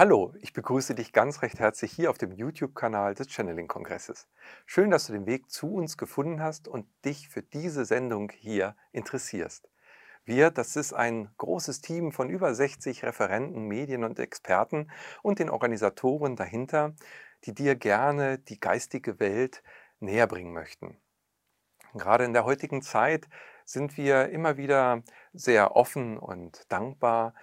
Hallo, ich begrüße dich ganz recht herzlich hier auf dem YouTube-Kanal des Channeling-Kongresses. Schön, dass du den Weg zu uns gefunden hast und dich für diese Sendung hier interessierst. Wir, das ist ein großes Team von über 60 Referenten, Medien und Experten und den Organisatoren dahinter, die dir gerne die geistige Welt näher bringen möchten. Gerade in der heutigen Zeit sind wir immer wieder sehr offen und dankbar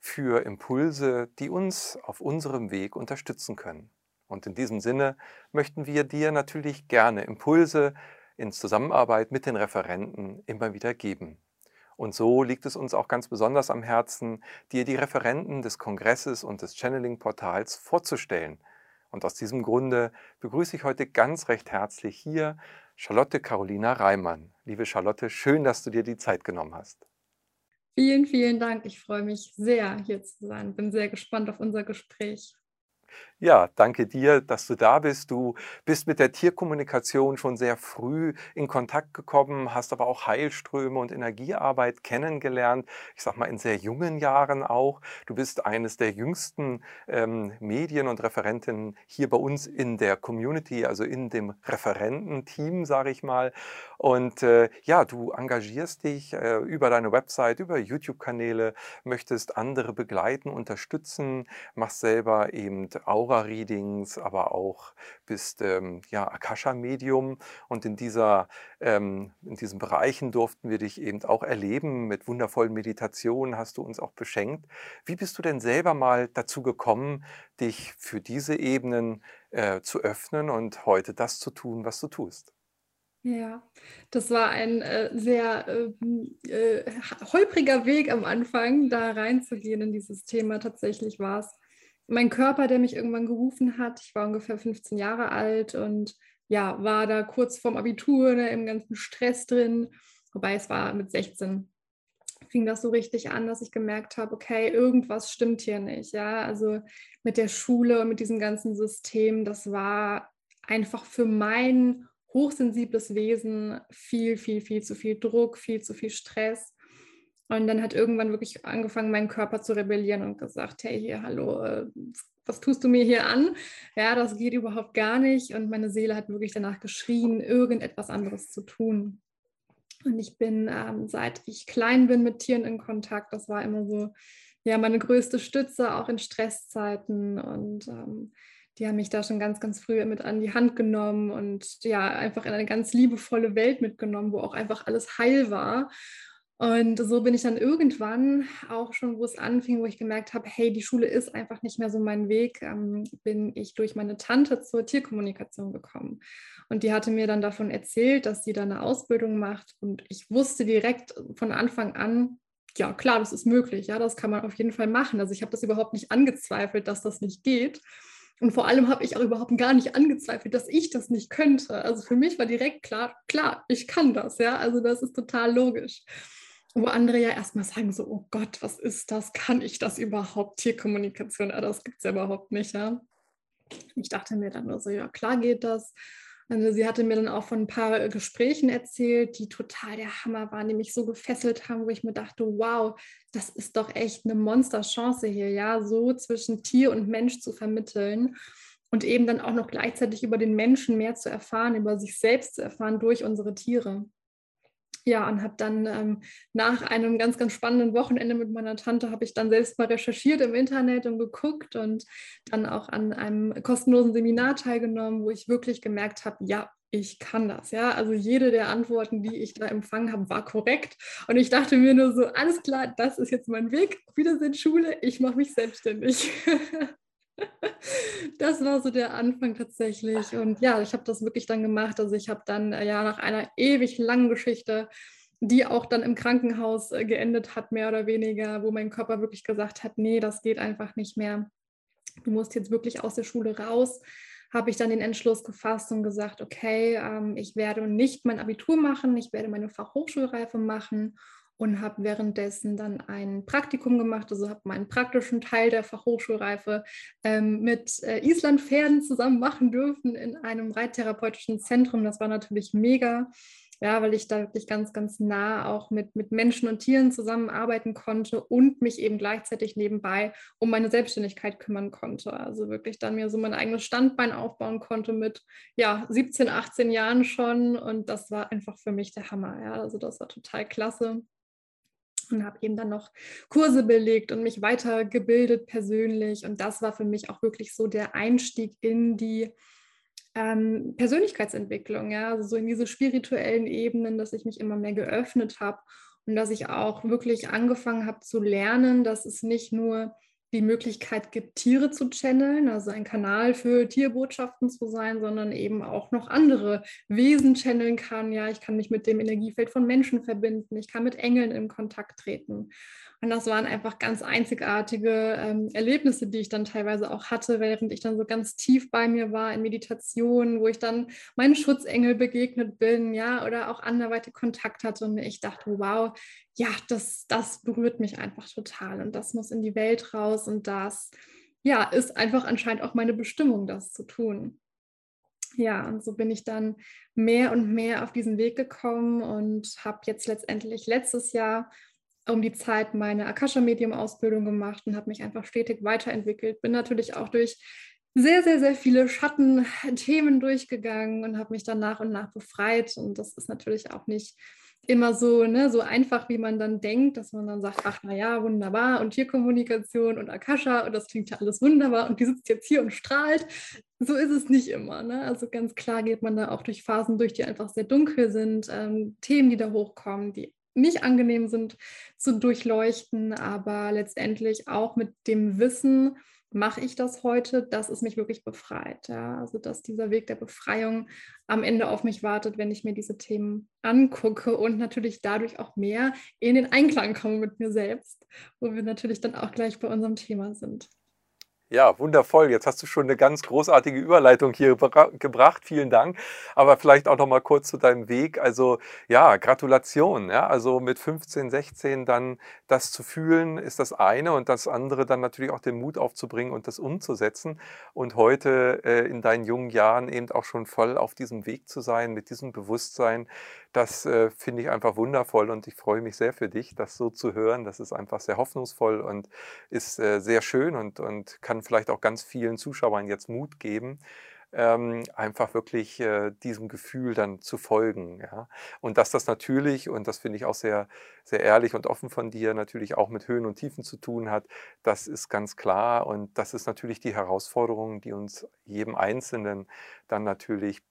für Impulse, die uns auf unserem Weg unterstützen können. Und in diesem Sinne möchten wir dir natürlich gerne Impulse in Zusammenarbeit mit den Referenten immer wieder geben. Und so liegt es uns auch ganz besonders am Herzen, dir die Referenten des Kongresses und des Channeling-Portals vorzustellen. Und aus diesem Grunde begrüße ich heute ganz recht herzlich hier Charlotte Carolina Reimann. Liebe Charlotte, schön, dass du dir die Zeit genommen hast. Vielen, vielen Dank. Ich freue mich sehr, hier zu sein. Bin sehr gespannt auf unser Gespräch. Ja, danke dir, dass du da bist. Du bist mit der Tierkommunikation schon sehr früh in Kontakt gekommen, hast aber auch Heilströme und Energiearbeit kennengelernt. Ich sag mal in sehr jungen Jahren auch. Du bist eines der jüngsten ähm, Medien und Referentinnen hier bei uns in der Community, also in dem Referententeam, sage ich mal. Und äh, ja, du engagierst dich äh, über deine Website, über YouTube-Kanäle, möchtest andere begleiten, unterstützen, machst selber eben Aura-Readings, aber auch bist ähm, ja, Akasha-Medium. Und in, dieser, ähm, in diesen Bereichen durften wir dich eben auch erleben. Mit wundervollen Meditationen hast du uns auch beschenkt. Wie bist du denn selber mal dazu gekommen, dich für diese Ebenen äh, zu öffnen und heute das zu tun, was du tust? Ja, das war ein äh, sehr ähm, äh, holpriger Weg am Anfang, da reinzugehen in dieses Thema. Tatsächlich war es mein Körper, der mich irgendwann gerufen hat. Ich war ungefähr 15 Jahre alt und ja, war da kurz vorm Abitur ne, im ganzen Stress drin. Wobei es war mit 16 fing das so richtig an, dass ich gemerkt habe, okay, irgendwas stimmt hier nicht. Ja, also mit der Schule und mit diesem ganzen System, das war einfach für mein hochsensibles Wesen viel, viel, viel zu viel Druck, viel zu viel Stress. Und dann hat irgendwann wirklich angefangen, mein Körper zu rebellieren und gesagt, hey, hier, hallo, äh, was tust du mir hier an? Ja, das geht überhaupt gar nicht. Und meine Seele hat wirklich danach geschrien, irgendetwas anderes zu tun. Und ich bin, ähm, seit ich klein bin, mit Tieren in Kontakt. Das war immer so, ja, meine größte Stütze, auch in Stresszeiten. Und ähm, die haben mich da schon ganz, ganz früh mit an die Hand genommen und ja, einfach in eine ganz liebevolle Welt mitgenommen, wo auch einfach alles heil war. Und so bin ich dann irgendwann auch schon, wo es anfing, wo ich gemerkt habe, hey, die Schule ist einfach nicht mehr so mein Weg, ähm, bin ich durch meine Tante zur Tierkommunikation gekommen. Und die hatte mir dann davon erzählt, dass sie da eine Ausbildung macht. Und ich wusste direkt von Anfang an, ja, klar, das ist möglich, ja, das kann man auf jeden Fall machen. Also ich habe das überhaupt nicht angezweifelt, dass das nicht geht. Und vor allem habe ich auch überhaupt gar nicht angezweifelt, dass ich das nicht könnte. Also für mich war direkt klar, klar, ich kann das, ja. Also das ist total logisch wo andere ja erstmal sagen so, oh Gott, was ist das? Kann ich das überhaupt? Tierkommunikation, ja, das gibt es ja überhaupt nicht, ja. Ich dachte mir dann nur so, ja, klar geht das. Also sie hatte mir dann auch von ein paar Gesprächen erzählt, die total der Hammer waren, die mich so gefesselt haben, wo ich mir dachte, wow, das ist doch echt eine Monsterchance hier, ja, so zwischen Tier und Mensch zu vermitteln und eben dann auch noch gleichzeitig über den Menschen mehr zu erfahren, über sich selbst zu erfahren durch unsere Tiere ja, und habe dann ähm, nach einem ganz, ganz spannenden Wochenende mit meiner Tante, habe ich dann selbst mal recherchiert im Internet und geguckt und dann auch an einem kostenlosen Seminar teilgenommen, wo ich wirklich gemerkt habe, ja, ich kann das, ja. Also jede der Antworten, die ich da empfangen habe, war korrekt. Und ich dachte mir nur so, alles klar, das ist jetzt mein Weg. Wiedersehen Schule, ich mache mich selbstständig. das war so der Anfang tatsächlich. Und ja, ich habe das wirklich dann gemacht. Also ich habe dann äh, ja nach einer ewig langen Geschichte, die auch dann im Krankenhaus äh, geendet hat, mehr oder weniger, wo mein Körper wirklich gesagt hat, nee, das geht einfach nicht mehr. Du musst jetzt wirklich aus der Schule raus. Habe ich dann den Entschluss gefasst und gesagt, okay, ähm, ich werde nicht mein Abitur machen, ich werde meine Fachhochschulreife machen und habe währenddessen dann ein Praktikum gemacht, also habe meinen praktischen Teil der Fachhochschulreife ähm, mit äh, Islandpferden zusammen machen dürfen in einem reittherapeutischen Zentrum. Das war natürlich mega. ja, weil ich da wirklich ganz, ganz nah auch mit, mit Menschen und Tieren zusammenarbeiten konnte und mich eben gleichzeitig nebenbei um meine Selbstständigkeit kümmern konnte. Also wirklich dann mir so mein eigenes Standbein aufbauen konnte mit ja, 17, 18 Jahren schon und das war einfach für mich der Hammer. Ja, also das war total klasse und habe eben dann noch Kurse belegt und mich weitergebildet persönlich. Und das war für mich auch wirklich so der Einstieg in die ähm, Persönlichkeitsentwicklung, ja, also so in diese spirituellen Ebenen, dass ich mich immer mehr geöffnet habe und dass ich auch wirklich angefangen habe zu lernen, dass es nicht nur die Möglichkeit gibt, Tiere zu channeln, also ein Kanal für Tierbotschaften zu sein, sondern eben auch noch andere Wesen channeln kann. Ja, ich kann mich mit dem Energiefeld von Menschen verbinden, ich kann mit Engeln in Kontakt treten. Und das waren einfach ganz einzigartige ähm, Erlebnisse, die ich dann teilweise auch hatte, während ich dann so ganz tief bei mir war in Meditation, wo ich dann meinen Schutzengel begegnet bin, ja, oder auch anderweitig Kontakt hatte und ich dachte, wow, ja, das, das berührt mich einfach total und das muss in die Welt raus und das, ja, ist einfach anscheinend auch meine Bestimmung, das zu tun. Ja, und so bin ich dann mehr und mehr auf diesen Weg gekommen und habe jetzt letztendlich letztes Jahr um die Zeit meine Akasha-Medium-Ausbildung gemacht und habe mich einfach stetig weiterentwickelt. Bin natürlich auch durch sehr, sehr, sehr viele Schattenthemen durchgegangen und habe mich dann nach und nach befreit. Und das ist natürlich auch nicht immer so, ne, so einfach, wie man dann denkt, dass man dann sagt, ach naja, wunderbar und Tierkommunikation und Akasha und das klingt ja alles wunderbar und die sitzt jetzt hier und strahlt. So ist es nicht immer. Ne? Also ganz klar geht man da auch durch Phasen durch, die einfach sehr dunkel sind, ähm, Themen, die da hochkommen, die nicht angenehm sind zu durchleuchten, aber letztendlich auch mit dem Wissen, mache ich das heute, dass es mich wirklich befreit. Ja? Also dass dieser Weg der Befreiung am Ende auf mich wartet, wenn ich mir diese Themen angucke und natürlich dadurch auch mehr in den Einklang komme mit mir selbst, wo wir natürlich dann auch gleich bei unserem Thema sind. Ja, wundervoll. Jetzt hast du schon eine ganz großartige Überleitung hier gebracht. Vielen Dank. Aber vielleicht auch noch mal kurz zu deinem Weg. Also ja, Gratulation. Ja, also mit 15, 16 dann das zu fühlen, ist das eine und das andere dann natürlich auch den Mut aufzubringen und das umzusetzen. Und heute äh, in deinen jungen Jahren eben auch schon voll auf diesem Weg zu sein, mit diesem Bewusstsein, das äh, finde ich einfach wundervoll und ich freue mich sehr für dich, das so zu hören. Das ist einfach sehr hoffnungsvoll und ist äh, sehr schön und, und kann vielleicht auch ganz vielen Zuschauern jetzt Mut geben, ähm, einfach wirklich äh, diesem Gefühl dann zu folgen. Ja? Und dass das natürlich, und das finde ich auch sehr, sehr ehrlich und offen von dir, natürlich auch mit Höhen und Tiefen zu tun hat, das ist ganz klar. Und das ist natürlich die Herausforderung, die uns jedem Einzelnen dann natürlich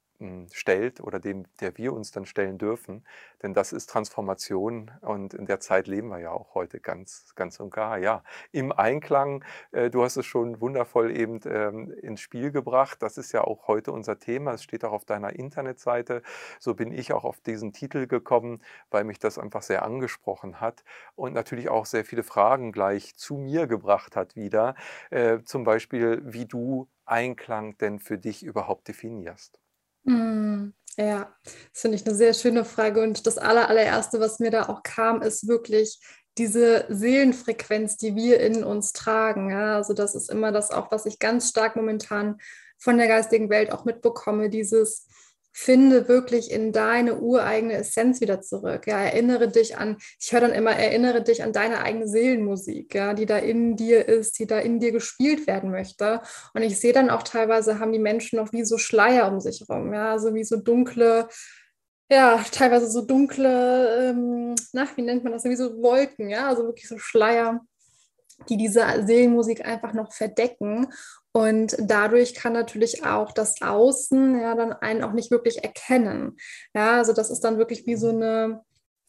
stellt oder dem, der wir uns dann stellen dürfen. Denn das ist Transformation und in der Zeit leben wir ja auch heute ganz, ganz und gar. Ja, im Einklang, äh, du hast es schon wundervoll eben ähm, ins Spiel gebracht. Das ist ja auch heute unser Thema. Es steht auch auf deiner Internetseite. So bin ich auch auf diesen Titel gekommen, weil mich das einfach sehr angesprochen hat und natürlich auch sehr viele Fragen gleich zu mir gebracht hat wieder. Äh, zum Beispiel, wie du Einklang denn für dich überhaupt definierst. Mm, ja, das finde ich eine sehr schöne Frage. Und das aller, allererste, was mir da auch kam, ist wirklich diese Seelenfrequenz, die wir in uns tragen. Ja? Also das ist immer das auch, was ich ganz stark momentan von der geistigen Welt auch mitbekomme, dieses finde wirklich in deine ureigene Essenz wieder zurück. Ja, erinnere dich an, ich höre dann immer, erinnere dich an deine eigene Seelenmusik, ja, die da in dir ist, die da in dir gespielt werden möchte. Und ich sehe dann auch teilweise haben die Menschen noch wie so Schleier um sich herum, ja, also wie so dunkle, ja, teilweise so dunkle, ähm, na, wie nennt man das, wie so Wolken, ja, also wirklich so Schleier die diese Seelenmusik einfach noch verdecken. Und dadurch kann natürlich auch das Außen ja dann einen auch nicht wirklich erkennen. Ja, also das ist dann wirklich wie so eine,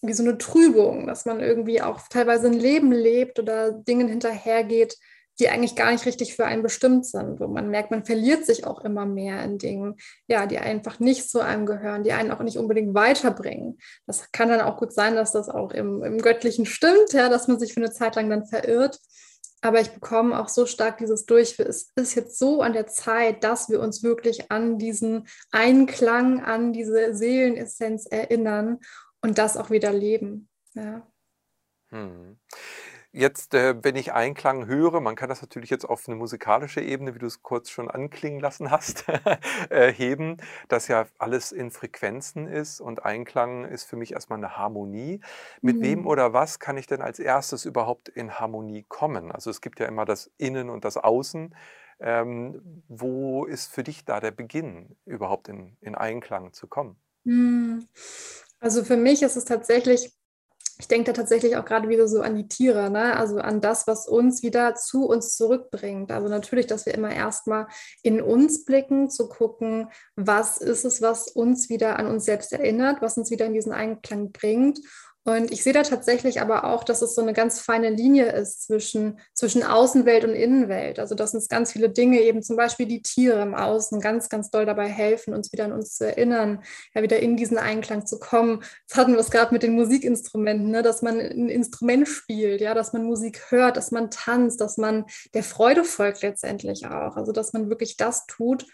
wie so eine Trübung, dass man irgendwie auch teilweise ein Leben lebt oder Dingen hinterhergeht, die eigentlich gar nicht richtig für einen bestimmt sind, wo man merkt, man verliert sich auch immer mehr in Dingen, ja, die einfach nicht zu einem gehören, die einen auch nicht unbedingt weiterbringen. Das kann dann auch gut sein, dass das auch im, im Göttlichen stimmt, ja, dass man sich für eine Zeit lang dann verirrt. Aber ich bekomme auch so stark dieses durch. Es ist jetzt so an der Zeit, dass wir uns wirklich an diesen Einklang, an diese Seelenessenz erinnern und das auch wieder leben. Ja. Hm. Jetzt, äh, wenn ich Einklang höre, man kann das natürlich jetzt auf eine musikalische Ebene, wie du es kurz schon anklingen lassen hast, äh, heben, dass ja alles in Frequenzen ist und Einklang ist für mich erstmal eine Harmonie. Mit wem Mhm. oder was kann ich denn als Erstes überhaupt in Harmonie kommen? Also, es gibt ja immer das Innen und das Außen. Ähm, wo ist für dich da der Beginn, überhaupt in in Einklang zu kommen? Hm, also für mich ist es tatsächlich ich denke da tatsächlich auch gerade wieder so an die Tiere, ne? Also an das, was uns wieder zu uns zurückbringt. Also natürlich, dass wir immer erst mal in uns blicken, zu gucken, was ist es, was uns wieder an uns selbst erinnert, was uns wieder in diesen Einklang bringt. Und ich sehe da tatsächlich aber auch, dass es so eine ganz feine Linie ist zwischen, zwischen Außenwelt und Innenwelt. Also dass uns ganz viele Dinge, eben zum Beispiel die Tiere im Außen, ganz, ganz doll dabei helfen, uns wieder an uns zu erinnern, ja, wieder in diesen Einklang zu kommen. Das hatten wir es gerade mit den Musikinstrumenten, ne? dass man ein Instrument spielt, ja, dass man Musik hört, dass man tanzt, dass man der Freude folgt letztendlich auch. Also dass man wirklich das tut,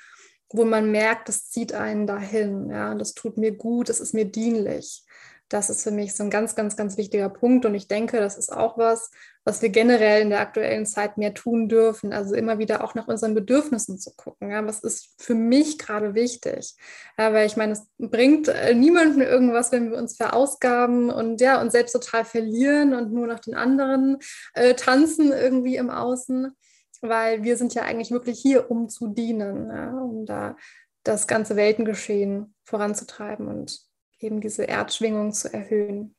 wo man merkt, das zieht einen dahin, ja, das tut mir gut, das ist mir dienlich. Das ist für mich so ein ganz, ganz, ganz wichtiger Punkt. Und ich denke, das ist auch was, was wir generell in der aktuellen Zeit mehr tun dürfen. Also immer wieder auch nach unseren Bedürfnissen zu gucken. Ja, was ist für mich gerade wichtig? Ja, weil ich meine, es bringt äh, niemandem irgendwas, wenn wir uns verausgaben und ja, uns selbst total verlieren und nur nach den anderen äh, tanzen irgendwie im Außen. Weil wir sind ja eigentlich wirklich hier, um zu dienen, ja, um da das ganze Weltengeschehen voranzutreiben und eben diese Erdschwingung zu erhöhen.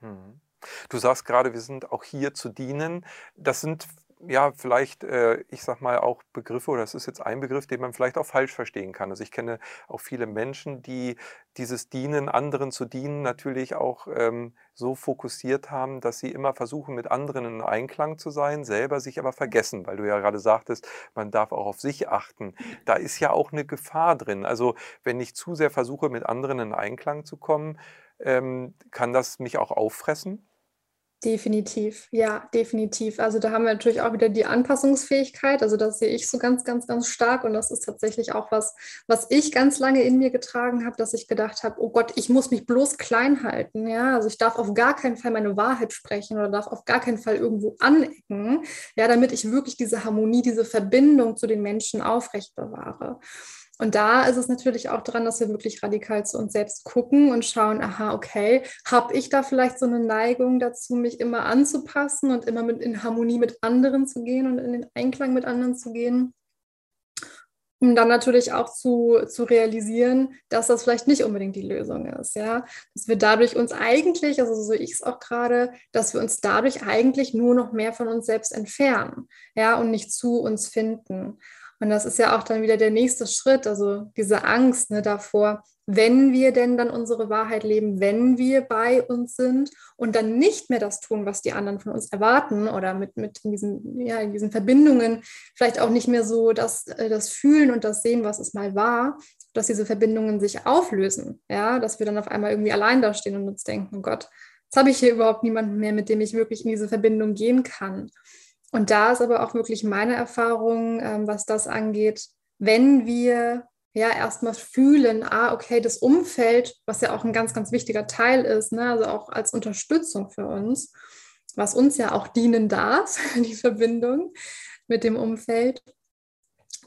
Mhm. Du sagst gerade, wir sind auch hier zu dienen. Das sind ja vielleicht, äh, ich sag mal, auch Begriffe oder das ist jetzt ein Begriff, den man vielleicht auch falsch verstehen kann. Also ich kenne auch viele Menschen, die dieses Dienen, anderen zu dienen, natürlich auch ähm, so fokussiert haben, dass sie immer versuchen, mit anderen in Einklang zu sein, selber sich aber vergessen, weil du ja gerade sagtest, man darf auch auf sich achten. Da ist ja auch eine Gefahr drin. Also wenn ich zu sehr versuche, mit anderen in Einklang zu kommen, ähm, kann das mich auch auffressen? Definitiv, ja, definitiv. Also da haben wir natürlich auch wieder die Anpassungsfähigkeit. Also das sehe ich so ganz, ganz, ganz stark. Und das ist tatsächlich auch was, was ich ganz lange in mir getragen habe, dass ich gedacht habe, oh Gott, ich muss mich bloß klein halten. Ja, also ich darf auf gar keinen Fall meine Wahrheit sprechen oder darf auf gar keinen Fall irgendwo anecken. Ja, damit ich wirklich diese Harmonie, diese Verbindung zu den Menschen aufrecht bewahre. Und da ist es natürlich auch dran, dass wir wirklich radikal zu uns selbst gucken und schauen, aha, okay, habe ich da vielleicht so eine Neigung dazu, mich immer anzupassen und immer mit in Harmonie mit anderen zu gehen und in den Einklang mit anderen zu gehen? Um dann natürlich auch zu, zu realisieren, dass das vielleicht nicht unbedingt die Lösung ist, ja. Dass wir dadurch uns eigentlich, also so ich es auch gerade, dass wir uns dadurch eigentlich nur noch mehr von uns selbst entfernen, ja, und nicht zu uns finden. Und das ist ja auch dann wieder der nächste Schritt, also diese Angst ne, davor, wenn wir denn dann unsere Wahrheit leben, wenn wir bei uns sind und dann nicht mehr das tun, was die anderen von uns erwarten oder mit, mit diesen, ja, in diesen Verbindungen vielleicht auch nicht mehr so das, äh, das Fühlen und das Sehen, was es mal war, dass diese Verbindungen sich auflösen, ja, dass wir dann auf einmal irgendwie allein da stehen und uns denken, oh Gott, jetzt habe ich hier überhaupt niemanden mehr, mit dem ich wirklich in diese Verbindung gehen kann. Und da ist aber auch wirklich meine Erfahrung, ähm, was das angeht, wenn wir ja erstmal fühlen, ah, okay, das Umfeld, was ja auch ein ganz, ganz wichtiger Teil ist, ne, also auch als Unterstützung für uns, was uns ja auch dienen darf, die Verbindung mit dem Umfeld,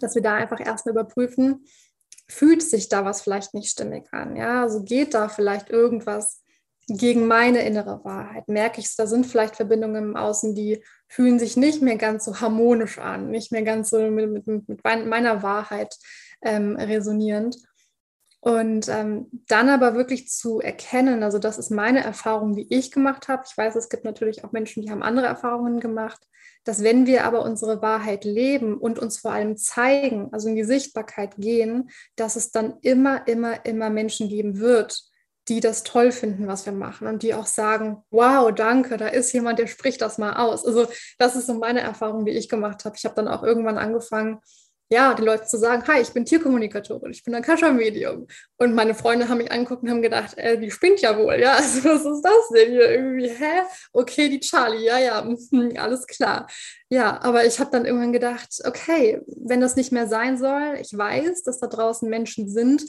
dass wir da einfach erstmal überprüfen, fühlt sich da was vielleicht nicht stimmig an, ja, also geht da vielleicht irgendwas gegen meine innere Wahrheit. Merke ich es, da sind vielleicht Verbindungen im Außen, die fühlen sich nicht mehr ganz so harmonisch an, nicht mehr ganz so mit, mit, mit meiner Wahrheit ähm, resonierend. Und ähm, dann aber wirklich zu erkennen, also das ist meine Erfahrung, die ich gemacht habe. Ich weiß, es gibt natürlich auch Menschen, die haben andere Erfahrungen gemacht, dass wenn wir aber unsere Wahrheit leben und uns vor allem zeigen, also in die Sichtbarkeit gehen, dass es dann immer, immer, immer Menschen geben wird, die das toll finden, was wir machen und die auch sagen, wow, danke, da ist jemand, der spricht das mal aus. Also das ist so meine Erfahrung, die ich gemacht habe. Ich habe dann auch irgendwann angefangen, ja, den Leuten zu sagen, hi, ich bin Tierkommunikatorin, ich bin ein Kascha-Medium. Und meine Freunde haben mich angeguckt und haben gedacht, äh, die spinnt ja wohl, ja, also was ist das denn hier irgendwie, hä? Okay, die Charlie, ja, ja, alles klar. Ja, aber ich habe dann irgendwann gedacht, okay, wenn das nicht mehr sein soll, ich weiß, dass da draußen Menschen sind,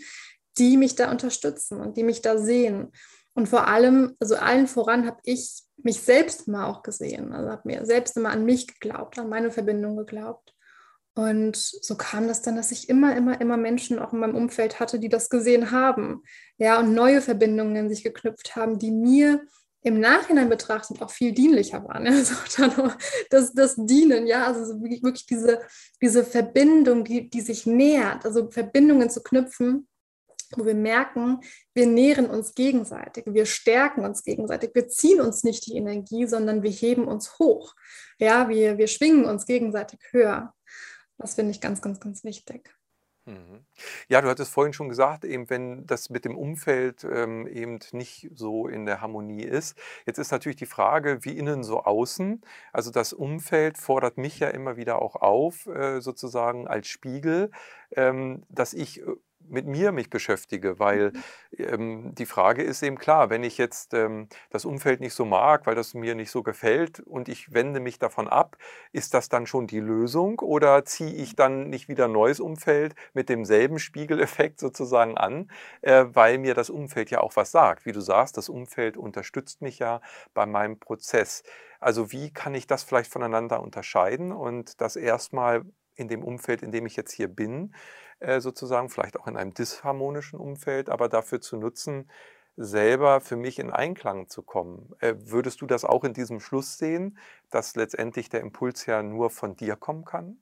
die mich da unterstützen und die mich da sehen. Und vor allem, also allen voran habe ich mich selbst mal auch gesehen. Also habe mir selbst immer an mich geglaubt, an meine Verbindung geglaubt. Und so kam das dann, dass ich immer, immer, immer Menschen auch in meinem Umfeld hatte, die das gesehen haben. Ja, und neue Verbindungen sich geknüpft haben, die mir im Nachhinein betrachtet auch viel dienlicher waren. Also das, das Dienen, ja, also wirklich diese, diese Verbindung, die, die sich nähert, also Verbindungen zu knüpfen, wo wir merken, wir nähren uns gegenseitig, wir stärken uns gegenseitig, wir ziehen uns nicht die Energie, sondern wir heben uns hoch. Ja, wir, wir schwingen uns gegenseitig höher. Das finde ich ganz, ganz, ganz wichtig. Mhm. Ja, du hattest vorhin schon gesagt, eben wenn das mit dem Umfeld ähm, eben nicht so in der Harmonie ist. Jetzt ist natürlich die Frage, wie innen so außen. Also das Umfeld fordert mich ja immer wieder auch auf, äh, sozusagen als Spiegel, ähm, dass ich äh, mit mir mich beschäftige, weil mhm. ähm, die Frage ist eben klar, wenn ich jetzt ähm, das Umfeld nicht so mag, weil das mir nicht so gefällt und ich wende mich davon ab, ist das dann schon die Lösung oder ziehe ich dann nicht wieder ein neues Umfeld mit demselben Spiegeleffekt sozusagen an, äh, weil mir das Umfeld ja auch was sagt. Wie du sagst, das Umfeld unterstützt mich ja bei meinem Prozess. Also wie kann ich das vielleicht voneinander unterscheiden und das erstmal in dem Umfeld, in dem ich jetzt hier bin, äh, sozusagen, vielleicht auch in einem disharmonischen Umfeld, aber dafür zu nutzen, selber für mich in Einklang zu kommen. Äh, würdest du das auch in diesem Schluss sehen, dass letztendlich der Impuls ja nur von dir kommen kann?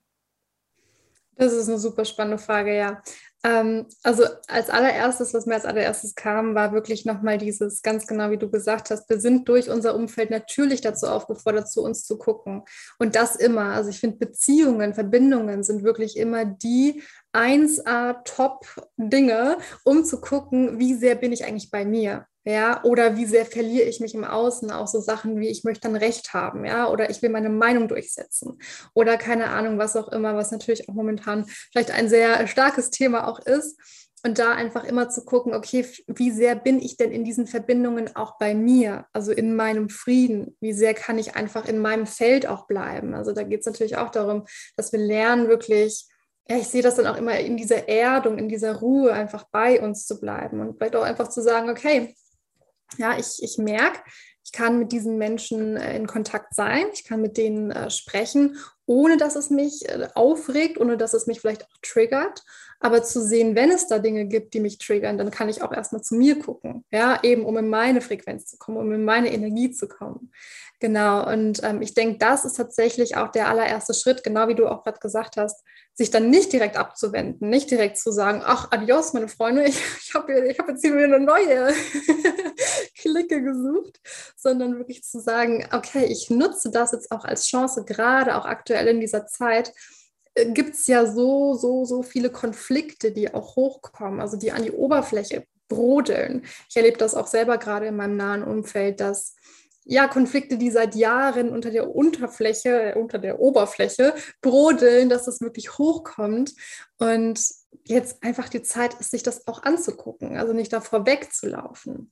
Das ist eine super spannende Frage, ja. Ähm, also als allererstes, was mir als allererstes kam, war wirklich nochmal dieses, ganz genau wie du gesagt hast, wir sind durch unser Umfeld natürlich dazu aufgefordert, zu uns zu gucken. Und das immer. Also ich finde, Beziehungen, Verbindungen sind wirklich immer die 1A-Top-Dinge, um zu gucken, wie sehr bin ich eigentlich bei mir. Ja, oder wie sehr verliere ich mich im Außen, auch so Sachen wie ich möchte dann Recht haben, ja, oder ich will meine Meinung durchsetzen oder keine Ahnung, was auch immer, was natürlich auch momentan vielleicht ein sehr starkes Thema auch ist. Und da einfach immer zu gucken, okay, wie sehr bin ich denn in diesen Verbindungen auch bei mir, also in meinem Frieden? Wie sehr kann ich einfach in meinem Feld auch bleiben? Also da geht es natürlich auch darum, dass wir lernen, wirklich ja, ich sehe das dann auch immer in dieser Erdung, in dieser Ruhe, einfach bei uns zu bleiben und vielleicht auch einfach zu sagen, okay, ja, ich, ich merke, ich kann mit diesen Menschen äh, in Kontakt sein, ich kann mit denen äh, sprechen, ohne dass es mich äh, aufregt, ohne dass es mich vielleicht auch triggert. Aber zu sehen, wenn es da Dinge gibt, die mich triggern, dann kann ich auch erstmal zu mir gucken, ja, eben um in meine Frequenz zu kommen, um in meine Energie zu kommen. Genau, und ähm, ich denke, das ist tatsächlich auch der allererste Schritt, genau wie du auch gerade gesagt hast, sich dann nicht direkt abzuwenden, nicht direkt zu sagen, ach, adios, meine Freunde, ich, ich habe hab jetzt hier wieder eine neue Clique gesucht, sondern wirklich zu sagen, okay, ich nutze das jetzt auch als Chance, gerade auch aktuell in dieser Zeit, äh, gibt es ja so, so, so viele Konflikte, die auch hochkommen, also die an die Oberfläche brodeln. Ich erlebe das auch selber gerade in meinem nahen Umfeld, dass ja, Konflikte, die seit Jahren unter der Unterfläche, äh, unter der Oberfläche brodeln, dass das wirklich hochkommt. Und jetzt einfach die Zeit ist, sich das auch anzugucken, also nicht davor wegzulaufen.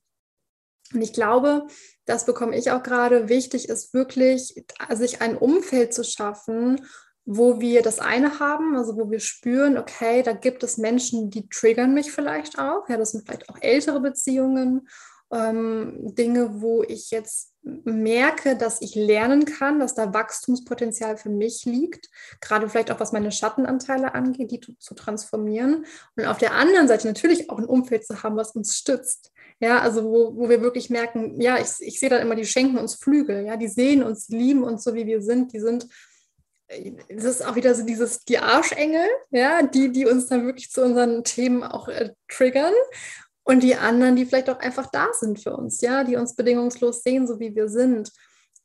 Und ich glaube, das bekomme ich auch gerade. Wichtig ist wirklich, sich ein Umfeld zu schaffen, wo wir das eine haben, also wo wir spüren, okay, da gibt es Menschen, die triggern mich vielleicht auch. Ja, das sind vielleicht auch ältere Beziehungen ähm, Dinge, wo ich jetzt merke, dass ich lernen kann, dass da Wachstumspotenzial für mich liegt, gerade vielleicht auch was meine Schattenanteile angeht, die zu, transformieren. Und auf der anderen Seite natürlich auch ein Umfeld zu haben, was uns stützt. Ja, also wo, wo wir wirklich merken, ja, ich, ich sehe dann immer, die schenken uns Flügel, ja, die sehen uns, lieben uns so, wie wir sind, die sind das ist auch wieder so dieses, die Arschengel, ja, die, die uns dann wirklich zu unseren Themen auch äh, triggern und die anderen, die vielleicht auch einfach da sind für uns, ja, die uns bedingungslos sehen, so wie wir sind.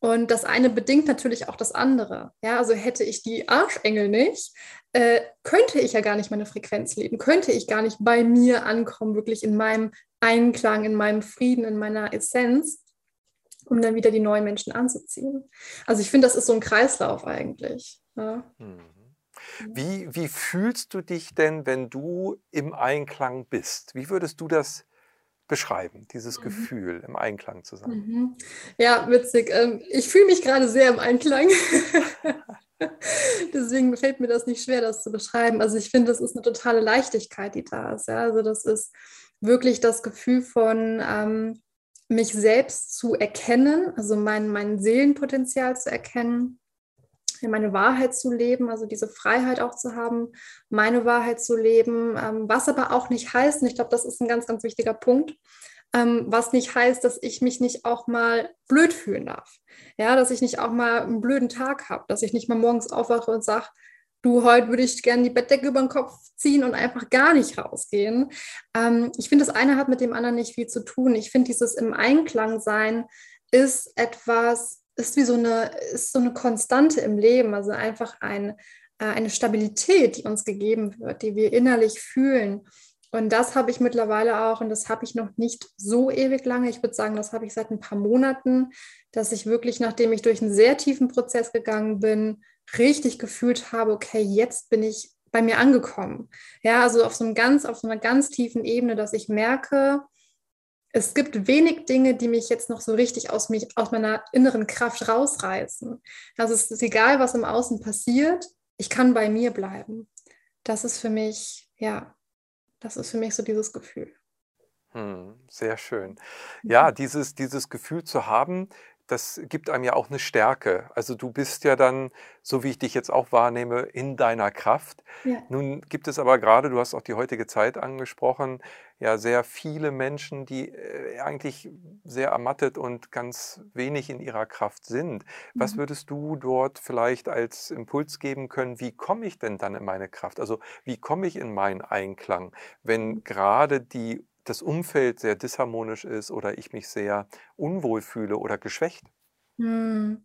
Und das eine bedingt natürlich auch das andere. Ja, also hätte ich die Arschengel nicht, äh, könnte ich ja gar nicht meine Frequenz leben, könnte ich gar nicht bei mir ankommen, wirklich in meinem Einklang, in meinem Frieden, in meiner Essenz, um dann wieder die neuen Menschen anzuziehen. Also ich finde, das ist so ein Kreislauf eigentlich. Ja. Hm. Mhm. Wie, wie fühlst du dich denn, wenn du im Einklang bist? Wie würdest du das beschreiben, dieses mhm. Gefühl, im Einklang zu sein? Mhm. Ja, witzig. Ähm, ich fühle mich gerade sehr im Einklang. Deswegen fällt mir das nicht schwer, das zu beschreiben. Also ich finde, das ist eine totale Leichtigkeit, die da ist. Ja? Also das ist wirklich das Gefühl von, ähm, mich selbst zu erkennen, also mein, mein Seelenpotenzial zu erkennen, meine Wahrheit zu leben, also diese Freiheit auch zu haben, meine Wahrheit zu leben, ähm, was aber auch nicht heißt, und ich glaube, das ist ein ganz, ganz wichtiger Punkt, ähm, was nicht heißt, dass ich mich nicht auch mal blöd fühlen darf. Ja, dass ich nicht auch mal einen blöden Tag habe, dass ich nicht mal morgens aufwache und sage, du, heute würde ich gerne die Bettdecke über den Kopf ziehen und einfach gar nicht rausgehen. Ähm, ich finde, das eine hat mit dem anderen nicht viel zu tun. Ich finde, dieses im Einklang sein ist etwas, ist wie so eine, ist so eine Konstante im Leben, also einfach ein, äh, eine Stabilität, die uns gegeben wird, die wir innerlich fühlen. Und das habe ich mittlerweile auch, und das habe ich noch nicht so ewig lange. Ich würde sagen, das habe ich seit ein paar Monaten, dass ich wirklich, nachdem ich durch einen sehr tiefen Prozess gegangen bin, richtig gefühlt habe, okay, jetzt bin ich bei mir angekommen. Ja, also auf so, einem ganz, auf so einer ganz tiefen Ebene, dass ich merke, es gibt wenig Dinge, die mich jetzt noch so richtig aus, mich, aus meiner inneren Kraft rausreißen. Also es ist egal, was im Außen passiert, ich kann bei mir bleiben. Das ist für mich, ja, das ist für mich so dieses Gefühl. Hm, sehr schön. Ja, dieses, dieses Gefühl zu haben, das gibt einem ja auch eine Stärke. Also du bist ja dann, so wie ich dich jetzt auch wahrnehme, in deiner Kraft. Ja. Nun gibt es aber gerade, du hast auch die heutige Zeit angesprochen, ja sehr viele Menschen, die äh, eigentlich sehr ermattet und ganz wenig in ihrer Kraft sind. Was mhm. würdest du dort vielleicht als Impuls geben können? Wie komme ich denn dann in meine Kraft? Also wie komme ich in meinen Einklang, wenn mhm. gerade die das Umfeld sehr disharmonisch ist oder ich mich sehr unwohl fühle oder geschwächt? Hm.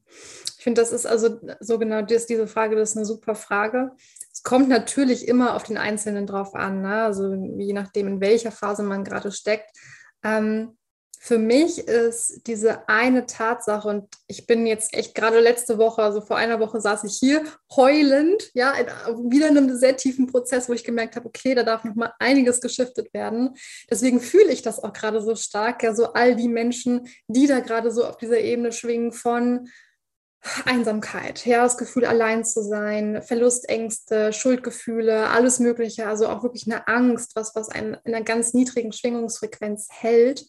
Ich finde, das ist also so genau das, diese Frage, das ist eine super Frage. Es kommt natürlich immer auf den Einzelnen drauf an, ne? also je nachdem, in welcher Phase man gerade steckt. Ähm, für mich ist diese eine Tatsache, und ich bin jetzt echt gerade letzte Woche, also vor einer Woche saß ich hier heulend, ja, in, wieder in einem sehr tiefen Prozess, wo ich gemerkt habe, okay, da darf noch mal einiges geschiftet werden. Deswegen fühle ich das auch gerade so stark, ja, so all die Menschen, die da gerade so auf dieser Ebene schwingen von Einsamkeit, ja, das Gefühl, allein zu sein, Verlustängste, Schuldgefühle, alles Mögliche, also auch wirklich eine Angst, was, was einen in einer ganz niedrigen Schwingungsfrequenz hält.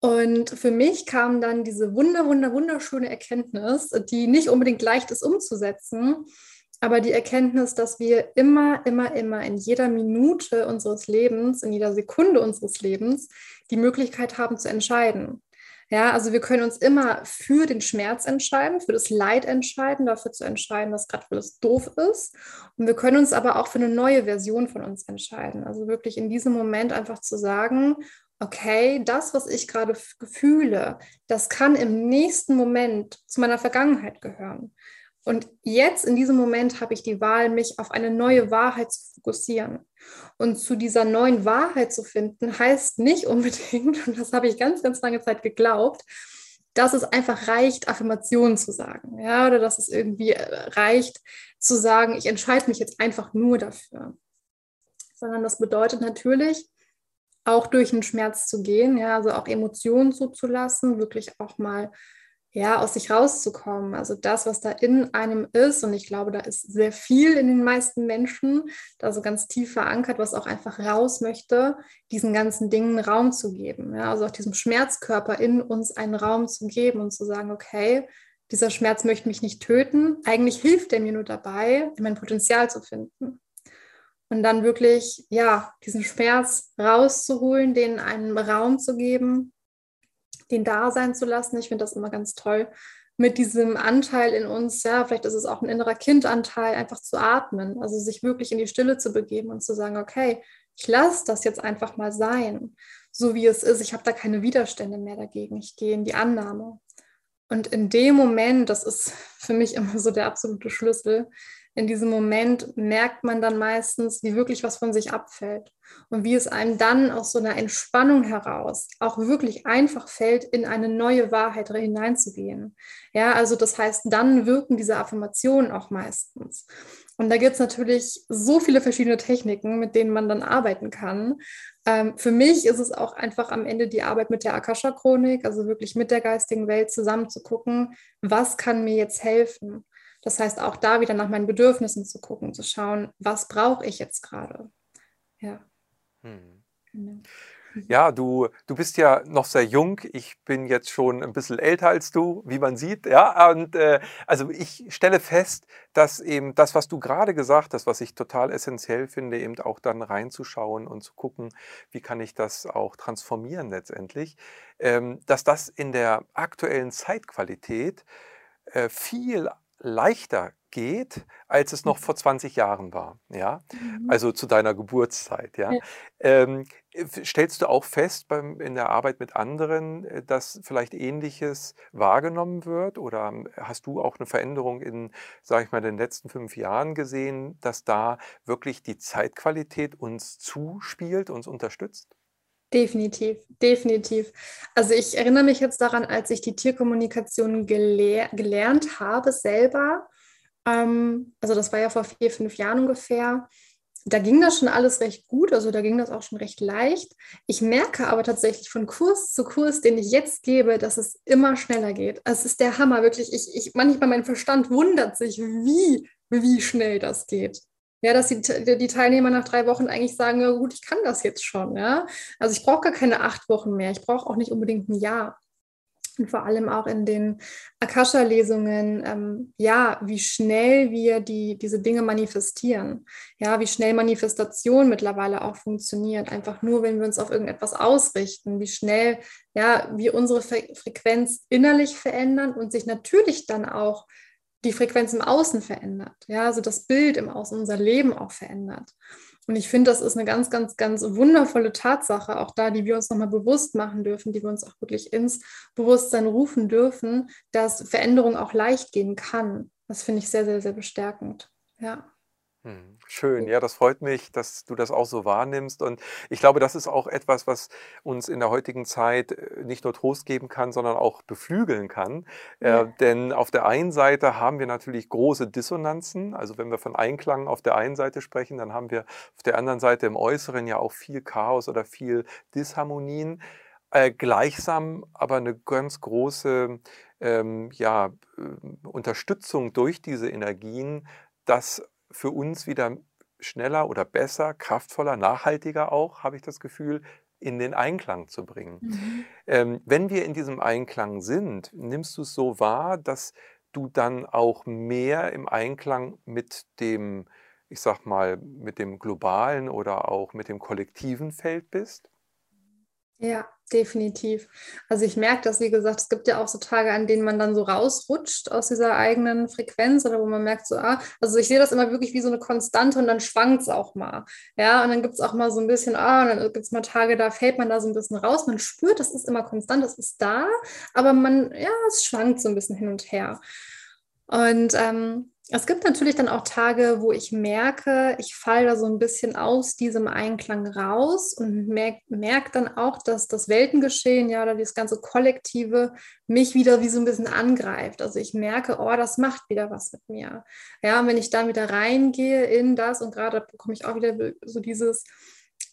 Und für mich kam dann diese wunder, wunder, wunderschöne Erkenntnis, die nicht unbedingt leicht ist umzusetzen, aber die Erkenntnis, dass wir immer, immer, immer in jeder Minute unseres Lebens, in jeder Sekunde unseres Lebens die Möglichkeit haben zu entscheiden. Ja, also wir können uns immer für den Schmerz entscheiden, für das Leid entscheiden, dafür zu entscheiden, was gerade für das doof ist. Und wir können uns aber auch für eine neue Version von uns entscheiden. Also wirklich in diesem Moment einfach zu sagen, okay, das, was ich gerade fühle, das kann im nächsten Moment zu meiner Vergangenheit gehören. Und jetzt in diesem Moment habe ich die Wahl, mich auf eine neue Wahrheit zu fokussieren. Und zu dieser neuen Wahrheit zu finden, heißt nicht unbedingt, und das habe ich ganz, ganz lange Zeit geglaubt, dass es einfach reicht, Affirmationen zu sagen. Ja, oder dass es irgendwie äh, reicht, zu sagen, ich entscheide mich jetzt einfach nur dafür. Sondern das bedeutet natürlich, auch durch den Schmerz zu gehen, ja, also auch Emotionen zuzulassen, wirklich auch mal ja, aus sich rauszukommen. Also das, was da in einem ist, und ich glaube, da ist sehr viel in den meisten Menschen, da so ganz tief verankert, was auch einfach raus möchte, diesen ganzen Dingen Raum zu geben. Ja, also auch diesem Schmerzkörper in uns einen Raum zu geben und zu sagen, okay, dieser Schmerz möchte mich nicht töten. Eigentlich hilft er mir nur dabei, mein Potenzial zu finden und dann wirklich, ja, diesen Schmerz rauszuholen, den einen Raum zu geben, den da sein zu lassen. Ich finde das immer ganz toll, mit diesem Anteil in uns, ja, vielleicht ist es auch ein innerer Kindanteil, einfach zu atmen, also sich wirklich in die Stille zu begeben und zu sagen, okay, ich lasse das jetzt einfach mal sein, so wie es ist. Ich habe da keine Widerstände mehr dagegen. Ich gehe in die Annahme. Und in dem Moment, das ist für mich immer so der absolute Schlüssel, in diesem Moment merkt man dann meistens, wie wirklich was von sich abfällt und wie es einem dann aus so einer Entspannung heraus auch wirklich einfach fällt, in eine neue Wahrheit hineinzugehen. Ja, also das heißt, dann wirken diese Affirmationen auch meistens. Und da gibt es natürlich so viele verschiedene Techniken, mit denen man dann arbeiten kann. Ähm, für mich ist es auch einfach am Ende die Arbeit mit der Akasha-Chronik, also wirklich mit der geistigen Welt zusammen zu gucken, was kann mir jetzt helfen. Das heißt, auch da wieder nach meinen Bedürfnissen zu gucken, zu schauen, was brauche ich jetzt gerade. Ja. Hm. Genau. Ja, du, du bist ja noch sehr jung. Ich bin jetzt schon ein bisschen älter als du, wie man sieht. Ja, und äh, also ich stelle fest, dass eben das, was du gerade gesagt hast, was ich total essentiell finde, eben auch dann reinzuschauen und zu gucken, wie kann ich das auch transformieren letztendlich, ähm, dass das in der aktuellen Zeitqualität äh, viel leichter geht, als es noch mhm. vor 20 Jahren war, ja, mhm. also zu deiner Geburtszeit, ja. ja. Ähm, stellst du auch fest beim, in der Arbeit mit anderen, äh, dass vielleicht Ähnliches wahrgenommen wird oder ähm, hast du auch eine Veränderung in, sage ich mal, den letzten fünf Jahren gesehen, dass da wirklich die Zeitqualität uns zuspielt, uns unterstützt? Definitiv, definitiv. Also ich erinnere mich jetzt daran, als ich die Tierkommunikation gelehr gelernt habe selber, ähm, also das war ja vor vier, fünf Jahren ungefähr. Da ging das schon alles recht gut, also da ging das auch schon recht leicht. Ich merke aber tatsächlich von Kurs zu Kurs, den ich jetzt gebe, dass es immer schneller geht. Es ist der Hammer, wirklich. Ich, ich, manchmal mein Verstand wundert sich, wie, wie schnell das geht. Ja, dass die, die Teilnehmer nach drei Wochen eigentlich sagen, ja gut, ich kann das jetzt schon. Ja? Also ich brauche gar keine acht Wochen mehr. Ich brauche auch nicht unbedingt ein Jahr und vor allem auch in den Akasha-Lesungen, ähm, ja, wie schnell wir die, diese Dinge manifestieren. Ja, wie schnell Manifestation mittlerweile auch funktioniert. Einfach nur, wenn wir uns auf irgendetwas ausrichten, wie schnell, ja, wir unsere Fre Frequenz innerlich verändern und sich natürlich dann auch die Frequenz im Außen verändert. Ja, also das Bild im Außen, unser Leben auch verändert. Und ich finde, das ist eine ganz, ganz, ganz wundervolle Tatsache, auch da, die wir uns nochmal bewusst machen dürfen, die wir uns auch wirklich ins Bewusstsein rufen dürfen, dass Veränderung auch leicht gehen kann. Das finde ich sehr, sehr, sehr bestärkend. Ja. Hm, schön, ja, das freut mich, dass du das auch so wahrnimmst. Und ich glaube, das ist auch etwas, was uns in der heutigen Zeit äh, nicht nur Trost geben kann, sondern auch beflügeln kann. Ja. Äh, denn auf der einen Seite haben wir natürlich große Dissonanzen. Also wenn wir von Einklang auf der einen Seite sprechen, dann haben wir auf der anderen Seite im Äußeren ja auch viel Chaos oder viel Disharmonien. Äh, gleichsam aber eine ganz große ähm, ja, äh, Unterstützung durch diese Energien, dass für uns wieder schneller oder besser, kraftvoller, nachhaltiger auch, habe ich das Gefühl, in den Einklang zu bringen. Mhm. Ähm, wenn wir in diesem Einklang sind, nimmst du es so wahr, dass du dann auch mehr im Einklang mit dem, ich sag mal, mit dem globalen oder auch mit dem kollektiven Feld bist? Ja, definitiv. Also ich merke das, wie gesagt, es gibt ja auch so Tage, an denen man dann so rausrutscht aus dieser eigenen Frequenz oder wo man merkt, so, ah, also ich sehe das immer wirklich wie so eine Konstante und dann schwankt es auch mal. Ja, und dann gibt es auch mal so ein bisschen, ah, und dann gibt es mal Tage, da fällt man da so ein bisschen raus. Man spürt, das ist immer konstant, das ist da, aber man, ja, es schwankt so ein bisschen hin und her. Und ähm, es gibt natürlich dann auch Tage, wo ich merke, ich falle da so ein bisschen aus diesem Einklang raus und merke merk dann auch, dass das Weltengeschehen, ja, oder das ganze Kollektive mich wieder wie so ein bisschen angreift. Also ich merke, oh, das macht wieder was mit mir. Ja, und wenn ich dann wieder reingehe in das und gerade bekomme ich auch wieder so dieses,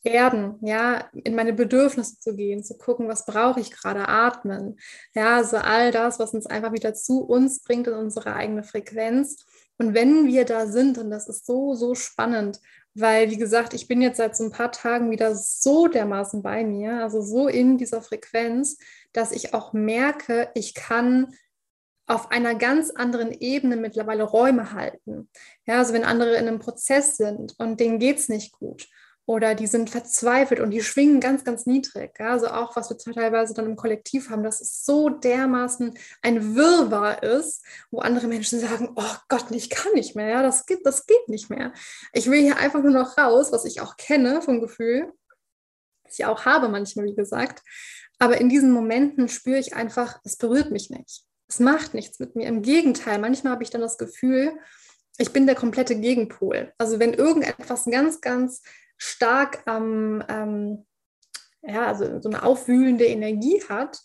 Erden, ja, in meine Bedürfnisse zu gehen, zu gucken, was brauche ich gerade, atmen, ja, so all das, was uns einfach wieder zu uns bringt in unsere eigene Frequenz und wenn wir da sind, und das ist so, so spannend, weil, wie gesagt, ich bin jetzt seit so ein paar Tagen wieder so dermaßen bei mir, also so in dieser Frequenz, dass ich auch merke, ich kann auf einer ganz anderen Ebene mittlerweile Räume halten. Ja, also wenn andere in einem Prozess sind und denen geht es nicht gut oder die sind verzweifelt und die schwingen ganz, ganz niedrig. Also auch, was wir teilweise dann im Kollektiv haben, dass es so dermaßen ein Wirrwarr ist, wo andere Menschen sagen, oh Gott, ich kann nicht mehr, ja, das geht, das geht nicht mehr. Ich will hier einfach nur noch raus, was ich auch kenne vom Gefühl, was ich auch habe manchmal, wie gesagt. Aber in diesen Momenten spüre ich einfach, es berührt mich nicht. Es macht nichts mit mir. Im Gegenteil, manchmal habe ich dann das Gefühl, ich bin der komplette Gegenpol. Also wenn irgendetwas ganz, ganz stark am, ähm, ja, also so eine aufwühlende Energie hat,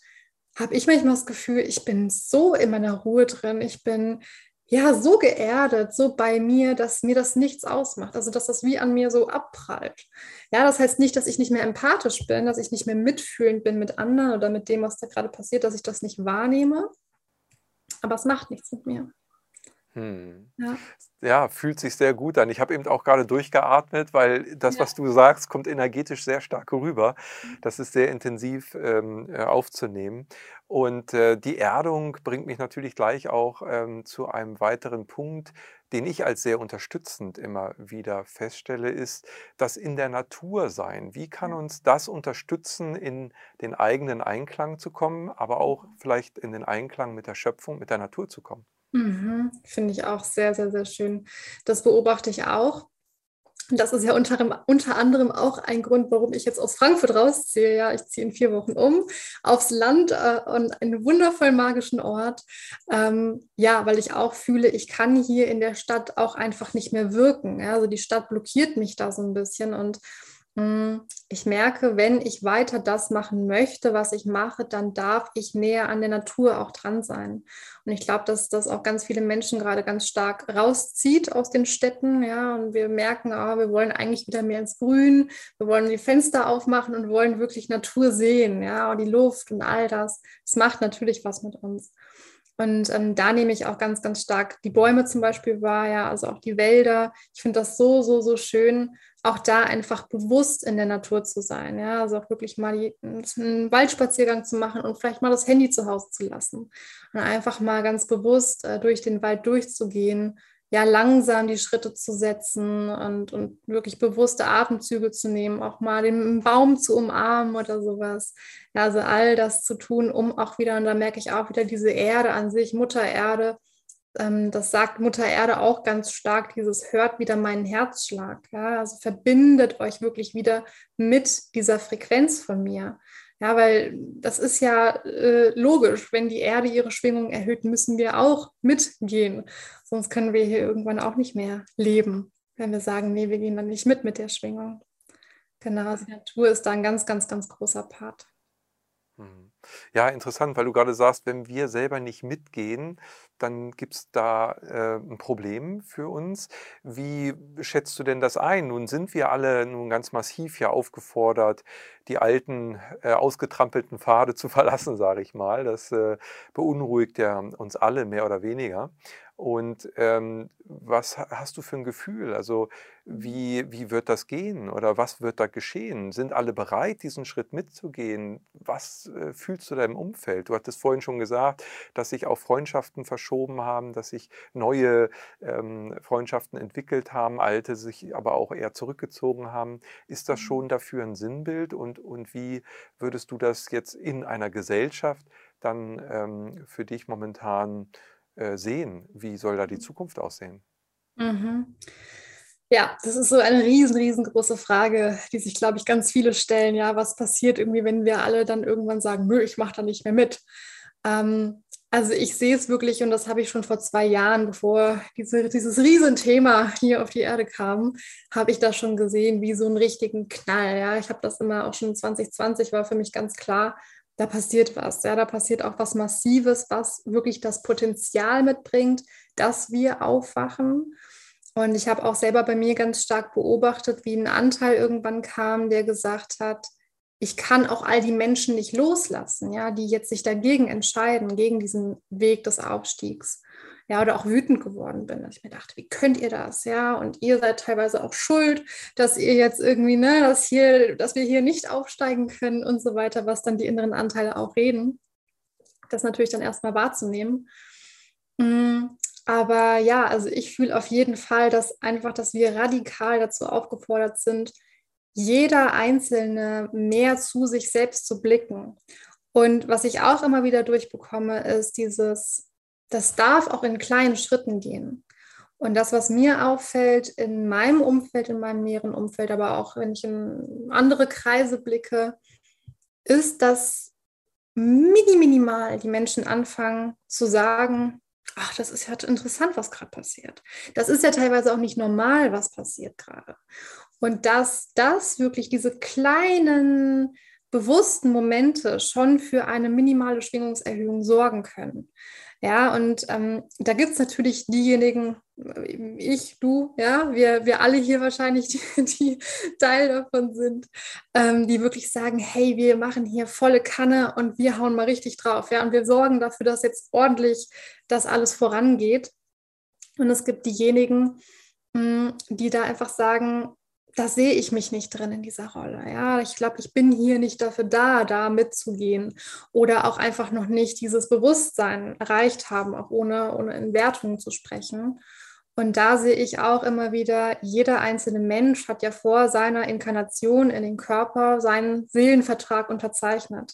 habe ich manchmal das Gefühl, ich bin so in meiner Ruhe drin, ich bin ja so geerdet, so bei mir, dass mir das nichts ausmacht. Also dass das wie an mir so abprallt. Ja, das heißt nicht, dass ich nicht mehr empathisch bin, dass ich nicht mehr mitfühlend bin mit anderen oder mit dem, was da gerade passiert, dass ich das nicht wahrnehme. Aber es macht nichts mit mir. Hm. Ja. ja. fühlt sich sehr gut an. Ich habe eben auch gerade durchgeatmet, weil das, ja. was du sagst, kommt energetisch sehr stark rüber. Mhm. Das ist sehr intensiv ähm, äh, aufzunehmen. Und äh, die Erdung bringt mich natürlich gleich auch ähm, zu einem weiteren Punkt, den ich als sehr unterstützend immer wieder feststelle, ist das in der Natur sein. Wie kann uns das unterstützen, in den eigenen Einklang zu kommen, aber auch mhm. vielleicht in den Einklang mit der Schöpfung, mit der Natur zu kommen? Mhm, Finde ich auch sehr, sehr, sehr schön. Das beobachte ich auch. Und das ist ja unter, unter, anderem auch ein Grund, warum ich jetzt aus Frankfurt rausziehe. Ja, ich ziehe in vier Wochen um aufs Land äh, und einen wundervoll magischen Ort. Ähm, ja, weil ich auch fühle, ich kann hier in der Stadt auch einfach nicht mehr wirken. Ja? Also die Stadt blockiert mich da so ein bisschen und ich merke, wenn ich weiter das machen möchte, was ich mache, dann darf ich näher an der Natur auch dran sein. Und ich glaube, dass das auch ganz viele Menschen gerade ganz stark rauszieht aus den Städten. Ja, und wir merken, oh, wir wollen eigentlich wieder mehr ins Grün, wir wollen die Fenster aufmachen und wollen wirklich Natur sehen, ja, und die Luft und all das. Es macht natürlich was mit uns. Und ähm, da nehme ich auch ganz, ganz stark die Bäume zum Beispiel wahr, ja, also auch die Wälder. Ich finde das so, so, so schön, auch da einfach bewusst in der Natur zu sein. Ja, also auch wirklich mal die, einen Waldspaziergang zu machen und vielleicht mal das Handy zu Hause zu lassen und einfach mal ganz bewusst äh, durch den Wald durchzugehen, ja, langsam die Schritte zu setzen und, und wirklich bewusste Atemzüge zu nehmen, auch mal den Baum zu umarmen oder sowas. Ja, also all das zu tun, um auch wieder, und da merke ich auch wieder diese Erde an sich, Mutter Erde, ähm, das sagt Mutter Erde auch ganz stark, dieses hört wieder meinen Herzschlag. Ja? Also verbindet euch wirklich wieder mit dieser Frequenz von mir. Ja, weil das ist ja äh, logisch, wenn die Erde ihre Schwingung erhöht, müssen wir auch mitgehen. Sonst können wir hier irgendwann auch nicht mehr leben, wenn wir sagen, nee, wir gehen dann nicht mit mit der Schwingung. Genau, also die Natur ist da ein ganz, ganz, ganz großer Part. Mhm. Ja, interessant, weil du gerade sagst, wenn wir selber nicht mitgehen, dann gibt es da äh, ein Problem für uns. Wie schätzt du denn das ein? Nun sind wir alle nun ganz massiv ja aufgefordert, die alten, äh, ausgetrampelten Pfade zu verlassen, sage ich mal. Das äh, beunruhigt ja uns alle mehr oder weniger. Und ähm, was hast du für ein Gefühl? Also wie, wie wird das gehen oder was wird da geschehen? Sind alle bereit, diesen Schritt mitzugehen? Was äh, fühlst du da im Umfeld? Du hattest vorhin schon gesagt, dass sich auch Freundschaften verschoben haben, dass sich neue ähm, Freundschaften entwickelt haben, alte sich aber auch eher zurückgezogen haben. Ist das mhm. schon dafür ein Sinnbild und, und wie würdest du das jetzt in einer Gesellschaft dann ähm, für dich momentan äh, sehen? Wie soll da die mhm. Zukunft aussehen? Mhm. Ja, das ist so eine riesen, riesengroße Frage, die sich, glaube ich, ganz viele stellen. Ja, was passiert irgendwie, wenn wir alle dann irgendwann sagen, nö, ich mache da nicht mehr mit? Ähm, also ich sehe es wirklich, und das habe ich schon vor zwei Jahren, bevor diese, dieses Riesenthema hier auf die Erde kam, habe ich das schon gesehen, wie so einen richtigen Knall. Ja, ich habe das immer auch schon 2020 war für mich ganz klar, da passiert was. Ja, da passiert auch was Massives, was wirklich das Potenzial mitbringt, dass wir aufwachen. Und ich habe auch selber bei mir ganz stark beobachtet, wie ein Anteil irgendwann kam, der gesagt hat, ich kann auch all die Menschen nicht loslassen, ja, die jetzt sich dagegen entscheiden, gegen diesen Weg des Aufstiegs ja, oder auch wütend geworden bin, dass ich mir dachte, wie könnt ihr das, ja, und ihr seid teilweise auch schuld, dass ihr jetzt irgendwie, ne, dass hier, dass wir hier nicht aufsteigen können und so weiter, was dann die inneren Anteile auch reden, das natürlich dann erstmal wahrzunehmen. Mm, aber ja, also ich fühle auf jeden Fall, dass einfach, dass wir radikal dazu aufgefordert sind, jeder Einzelne mehr zu sich selbst zu blicken. Und was ich auch immer wieder durchbekomme, ist dieses, das darf auch in kleinen Schritten gehen. Und das, was mir auffällt in meinem Umfeld, in meinem näheren Umfeld, aber auch wenn ich in andere Kreise blicke, ist, dass mini minimal die Menschen anfangen zu sagen, ach, das ist ja interessant, was gerade passiert. Das ist ja teilweise auch nicht normal, was passiert gerade. Und dass das wirklich diese kleinen bewussten Momente schon für eine minimale Schwingungserhöhung sorgen können. Ja, und ähm, da gibt es natürlich diejenigen, ich, du, ja, wir, wir alle hier wahrscheinlich, die, die Teil davon sind, ähm, die wirklich sagen, hey, wir machen hier volle Kanne und wir hauen mal richtig drauf, ja, und wir sorgen dafür, dass jetzt ordentlich das alles vorangeht. Und es gibt diejenigen, mm, die da einfach sagen, da sehe ich mich nicht drin in dieser Rolle. Ja, ich glaube, ich bin hier nicht dafür da, da mitzugehen oder auch einfach noch nicht dieses Bewusstsein erreicht haben, auch ohne, ohne in Wertungen zu sprechen. Und da sehe ich auch immer wieder, jeder einzelne Mensch hat ja vor seiner Inkarnation in den Körper seinen Seelenvertrag unterzeichnet.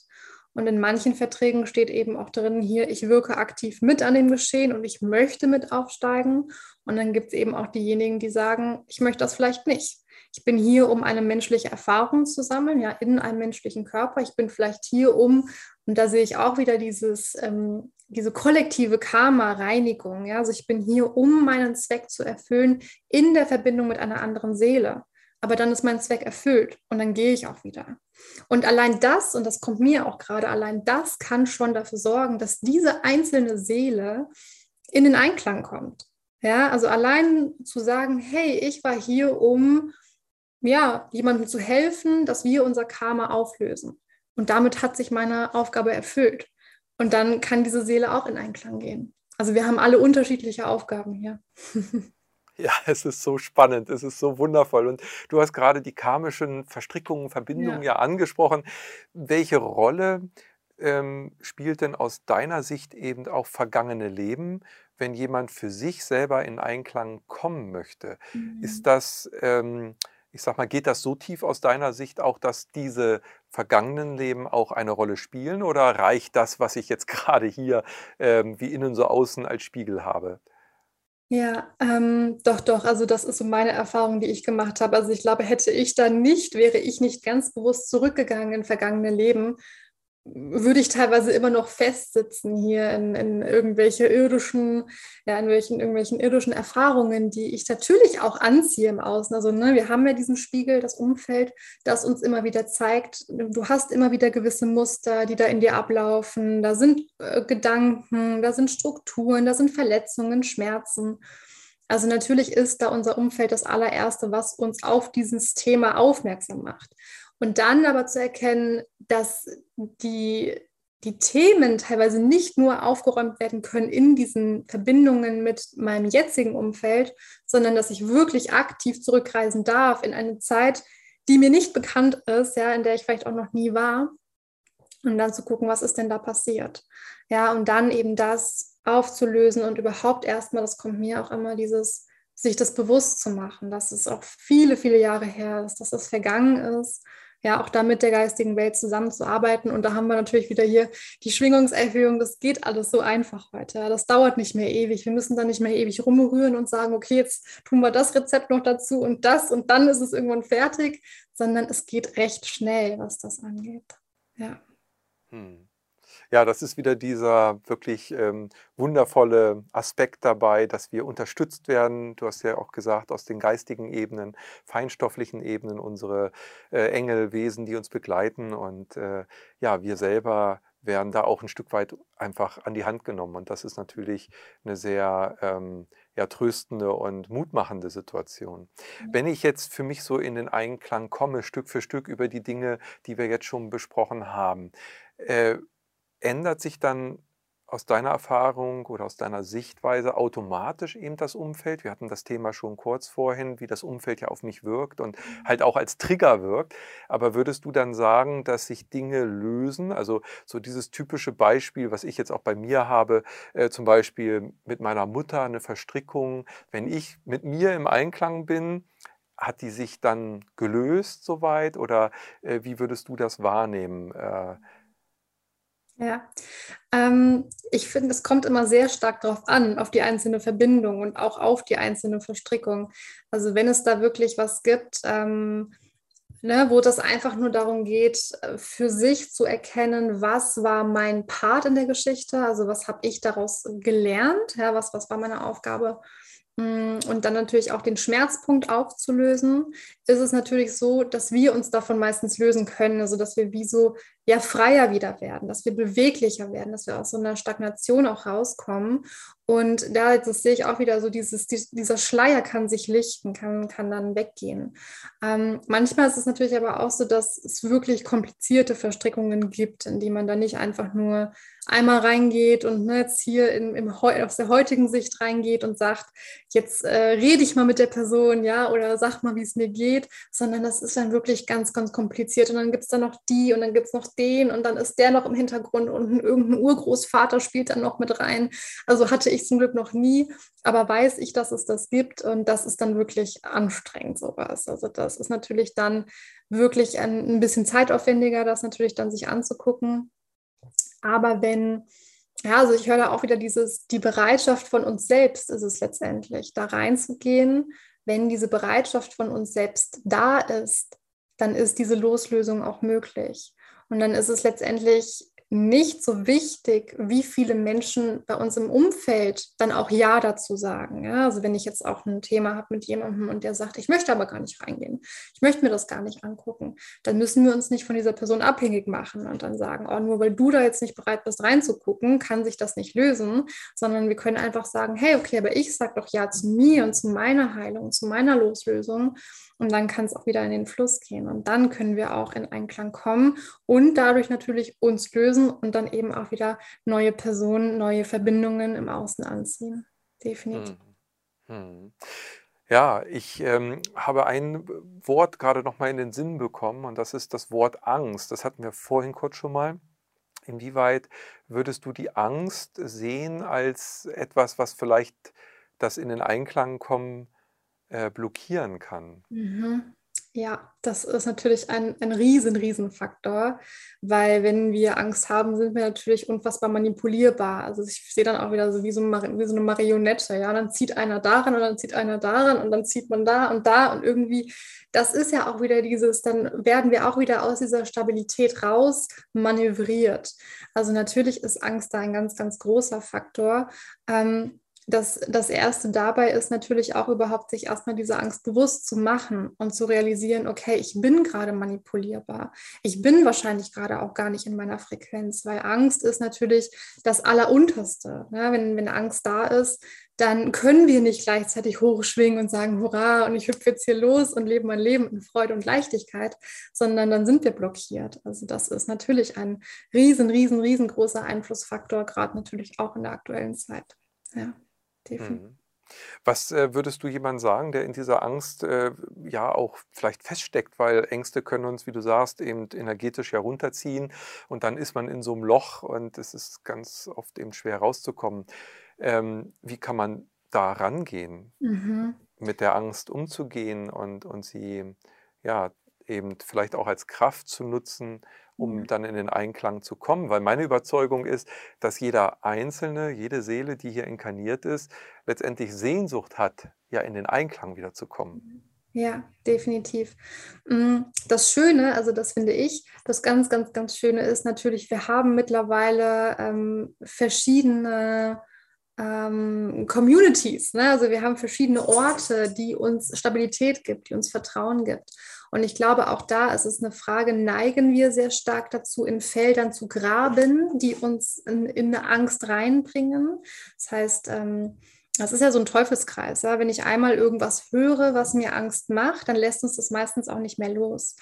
Und in manchen Verträgen steht eben auch drin, hier, ich wirke aktiv mit an dem Geschehen und ich möchte mit aufsteigen. Und dann gibt es eben auch diejenigen, die sagen, ich möchte das vielleicht nicht. Ich bin hier, um eine menschliche Erfahrung zu sammeln, ja, in einem menschlichen Körper. Ich bin vielleicht hier, um, und da sehe ich auch wieder dieses, ähm, diese kollektive Karma-Reinigung. Ja? Also ich bin hier, um meinen Zweck zu erfüllen, in der Verbindung mit einer anderen Seele. Aber dann ist mein Zweck erfüllt und dann gehe ich auch wieder. Und allein das, und das kommt mir auch gerade, allein das kann schon dafür sorgen, dass diese einzelne Seele in den Einklang kommt. Ja, also allein zu sagen, hey, ich war hier, um ja, jemandem zu helfen, dass wir unser Karma auflösen. Und damit hat sich meine Aufgabe erfüllt. Und dann kann diese Seele auch in Einklang gehen. Also wir haben alle unterschiedliche Aufgaben hier. Ja, es ist so spannend, es ist so wundervoll. Und du hast gerade die karmischen Verstrickungen, Verbindungen ja, ja angesprochen. Welche Rolle ähm, spielt denn aus deiner Sicht eben auch vergangene Leben, wenn jemand für sich selber in Einklang kommen möchte? Mhm. Ist das ähm, ich sag mal, geht das so tief aus deiner Sicht auch, dass diese vergangenen Leben auch eine Rolle spielen oder reicht das, was ich jetzt gerade hier ähm, wie innen so außen als Spiegel habe? Ja, ähm, doch, doch. Also das ist so meine Erfahrung, die ich gemacht habe. Also ich glaube, hätte ich da nicht, wäre ich nicht ganz bewusst zurückgegangen in vergangene Leben, würde ich teilweise immer noch festsitzen hier in, in irgendwelche irdischen, ja, in welchen, irgendwelchen irdischen Erfahrungen, die ich natürlich auch anziehe im Außen. Also ne, wir haben ja diesen Spiegel, das Umfeld, das uns immer wieder zeigt, du hast immer wieder gewisse Muster, die da in dir ablaufen. Da sind äh, Gedanken, da sind Strukturen, da sind Verletzungen, Schmerzen. Also natürlich ist da unser Umfeld das allererste, was uns auf dieses Thema aufmerksam macht. Und dann aber zu erkennen, dass die, die Themen teilweise nicht nur aufgeräumt werden können in diesen Verbindungen mit meinem jetzigen Umfeld, sondern dass ich wirklich aktiv zurückreisen darf in eine Zeit, die mir nicht bekannt ist, ja, in der ich vielleicht auch noch nie war. Und dann zu gucken, was ist denn da passiert. Ja, und dann eben das aufzulösen und überhaupt erstmal, das kommt mir auch immer dieses, sich das bewusst zu machen, dass es auch viele, viele Jahre her ist, dass es vergangen ist ja auch da mit der geistigen Welt zusammenzuarbeiten. Und da haben wir natürlich wieder hier die Schwingungserhöhung. Das geht alles so einfach heute. Das dauert nicht mehr ewig. Wir müssen da nicht mehr ewig rumrühren und sagen, okay, jetzt tun wir das Rezept noch dazu und das und dann ist es irgendwann fertig, sondern es geht recht schnell, was das angeht. Ja. Hm. Ja, das ist wieder dieser wirklich ähm, wundervolle Aspekt dabei, dass wir unterstützt werden. Du hast ja auch gesagt, aus den geistigen Ebenen, feinstofflichen Ebenen, unsere äh, Engelwesen, die uns begleiten. Und äh, ja, wir selber werden da auch ein Stück weit einfach an die Hand genommen. Und das ist natürlich eine sehr ähm, ja, tröstende und mutmachende Situation. Wenn ich jetzt für mich so in den Einklang komme, Stück für Stück über die Dinge, die wir jetzt schon besprochen haben, äh, ändert sich dann aus deiner Erfahrung oder aus deiner Sichtweise automatisch eben das Umfeld? Wir hatten das Thema schon kurz vorhin, wie das Umfeld ja auf mich wirkt und mhm. halt auch als Trigger wirkt. Aber würdest du dann sagen, dass sich Dinge lösen? Also so dieses typische Beispiel, was ich jetzt auch bei mir habe, äh, zum Beispiel mit meiner Mutter eine Verstrickung. Wenn ich mit mir im Einklang bin, hat die sich dann gelöst soweit? Oder äh, wie würdest du das wahrnehmen? Äh, ja, ähm, ich finde, es kommt immer sehr stark darauf an, auf die einzelne Verbindung und auch auf die einzelne Verstrickung. Also wenn es da wirklich was gibt, ähm, ne, wo das einfach nur darum geht, äh, für sich zu erkennen, was war mein Part in der Geschichte, also was habe ich daraus gelernt, ja, was, was war meine Aufgabe Mm, und dann natürlich auch den Schmerzpunkt aufzulösen, ist es natürlich so, dass wir uns davon meistens lösen können, also dass wir wie so ja freier wieder werden, dass wir beweglicher werden, dass wir aus so einer Stagnation auch rauskommen. Und da das sehe ich auch wieder so, dieses, dieser Schleier kann sich lichten, kann, kann dann weggehen. Ähm, manchmal ist es natürlich aber auch so, dass es wirklich komplizierte Verstrickungen gibt, in die man dann nicht einfach nur einmal reingeht und ne, jetzt hier in, im, aus der heutigen Sicht reingeht und sagt, jetzt äh, rede ich mal mit der Person, ja, oder sag mal, wie es mir geht, sondern das ist dann wirklich ganz, ganz kompliziert. Und dann gibt es dann noch die und dann gibt es noch den und dann ist der noch im Hintergrund und irgendein Urgroßvater spielt dann noch mit rein. Also hatte ich zum Glück noch nie, aber weiß ich, dass es das gibt und das ist dann wirklich anstrengend, sowas. Also das ist natürlich dann wirklich ein, ein bisschen zeitaufwendiger, das natürlich dann sich anzugucken. Aber wenn, ja, also ich höre da auch wieder dieses, die Bereitschaft von uns selbst ist es letztendlich, da reinzugehen. Wenn diese Bereitschaft von uns selbst da ist, dann ist diese Loslösung auch möglich. Und dann ist es letztendlich nicht so wichtig, wie viele Menschen bei uns im Umfeld dann auch Ja dazu sagen. Ja? Also wenn ich jetzt auch ein Thema habe mit jemandem und der sagt, ich möchte aber gar nicht reingehen, ich möchte mir das gar nicht angucken, dann müssen wir uns nicht von dieser Person abhängig machen und dann sagen, oh, nur weil du da jetzt nicht bereit bist reinzugucken, kann sich das nicht lösen, sondern wir können einfach sagen, hey, okay, aber ich sage doch Ja zu mir und zu meiner Heilung, zu meiner Loslösung und dann kann es auch wieder in den Fluss gehen. Und dann können wir auch in Einklang kommen und dadurch natürlich uns lösen und dann eben auch wieder neue Personen, neue Verbindungen im Außen anziehen. Definitiv. Hm. Hm. Ja, ich ähm, habe ein Wort gerade noch mal in den Sinn bekommen und das ist das Wort Angst. Das hatten wir vorhin kurz schon mal. Inwieweit würdest du die Angst sehen als etwas, was vielleicht das in den Einklang kommen äh, blockieren kann. Mhm. Ja, das ist natürlich ein, ein riesen, riesen Faktor, weil wenn wir Angst haben, sind wir natürlich unfassbar manipulierbar. Also ich sehe dann auch wieder so wie so, wie so eine Marionette, ja, dann zieht einer daran und dann zieht einer daran und dann zieht man da und da und irgendwie, das ist ja auch wieder dieses, dann werden wir auch wieder aus dieser Stabilität raus manövriert. Also natürlich ist Angst da ein ganz, ganz großer Faktor. Ähm, das, das Erste dabei ist natürlich auch überhaupt, sich erstmal diese Angst bewusst zu machen und zu realisieren, okay, ich bin gerade manipulierbar. Ich bin wahrscheinlich gerade auch gar nicht in meiner Frequenz, weil Angst ist natürlich das Allerunterste. Ja, wenn, wenn Angst da ist, dann können wir nicht gleichzeitig hochschwingen und sagen, hurra, und ich hüpfe jetzt hier los und lebe mein Leben in Freude und Leichtigkeit, sondern dann sind wir blockiert. Also das ist natürlich ein riesen, riesen, riesengroßer Einflussfaktor, gerade natürlich auch in der aktuellen Zeit. Ja definitiv. Mhm. Was äh, würdest du jemandem sagen, der in dieser Angst äh, ja auch vielleicht feststeckt, weil Ängste können uns, wie du sagst, eben energetisch herunterziehen und dann ist man in so einem Loch und es ist ganz oft eben schwer rauszukommen. Ähm, wie kann man da rangehen, mhm. mit der Angst umzugehen und, und sie ja eben vielleicht auch als Kraft zu nutzen, um dann in den Einklang zu kommen. Weil meine Überzeugung ist, dass jeder Einzelne, jede Seele, die hier inkarniert ist, letztendlich Sehnsucht hat, ja in den Einklang wieder zu kommen. Ja, definitiv. Mm, das Schöne, also das finde ich, das ganz, ganz, ganz Schöne ist natürlich, wir haben mittlerweile ähm, verschiedene ähm, Communities. Ne? Also wir haben verschiedene Orte, die uns Stabilität gibt, die uns Vertrauen gibt. Und ich glaube, auch da ist es eine Frage, neigen wir sehr stark dazu, in Feldern zu graben, die uns in, in eine Angst reinbringen. Das heißt, ähm, das ist ja so ein Teufelskreis. Ja? Wenn ich einmal irgendwas höre, was mir Angst macht, dann lässt uns das meistens auch nicht mehr los.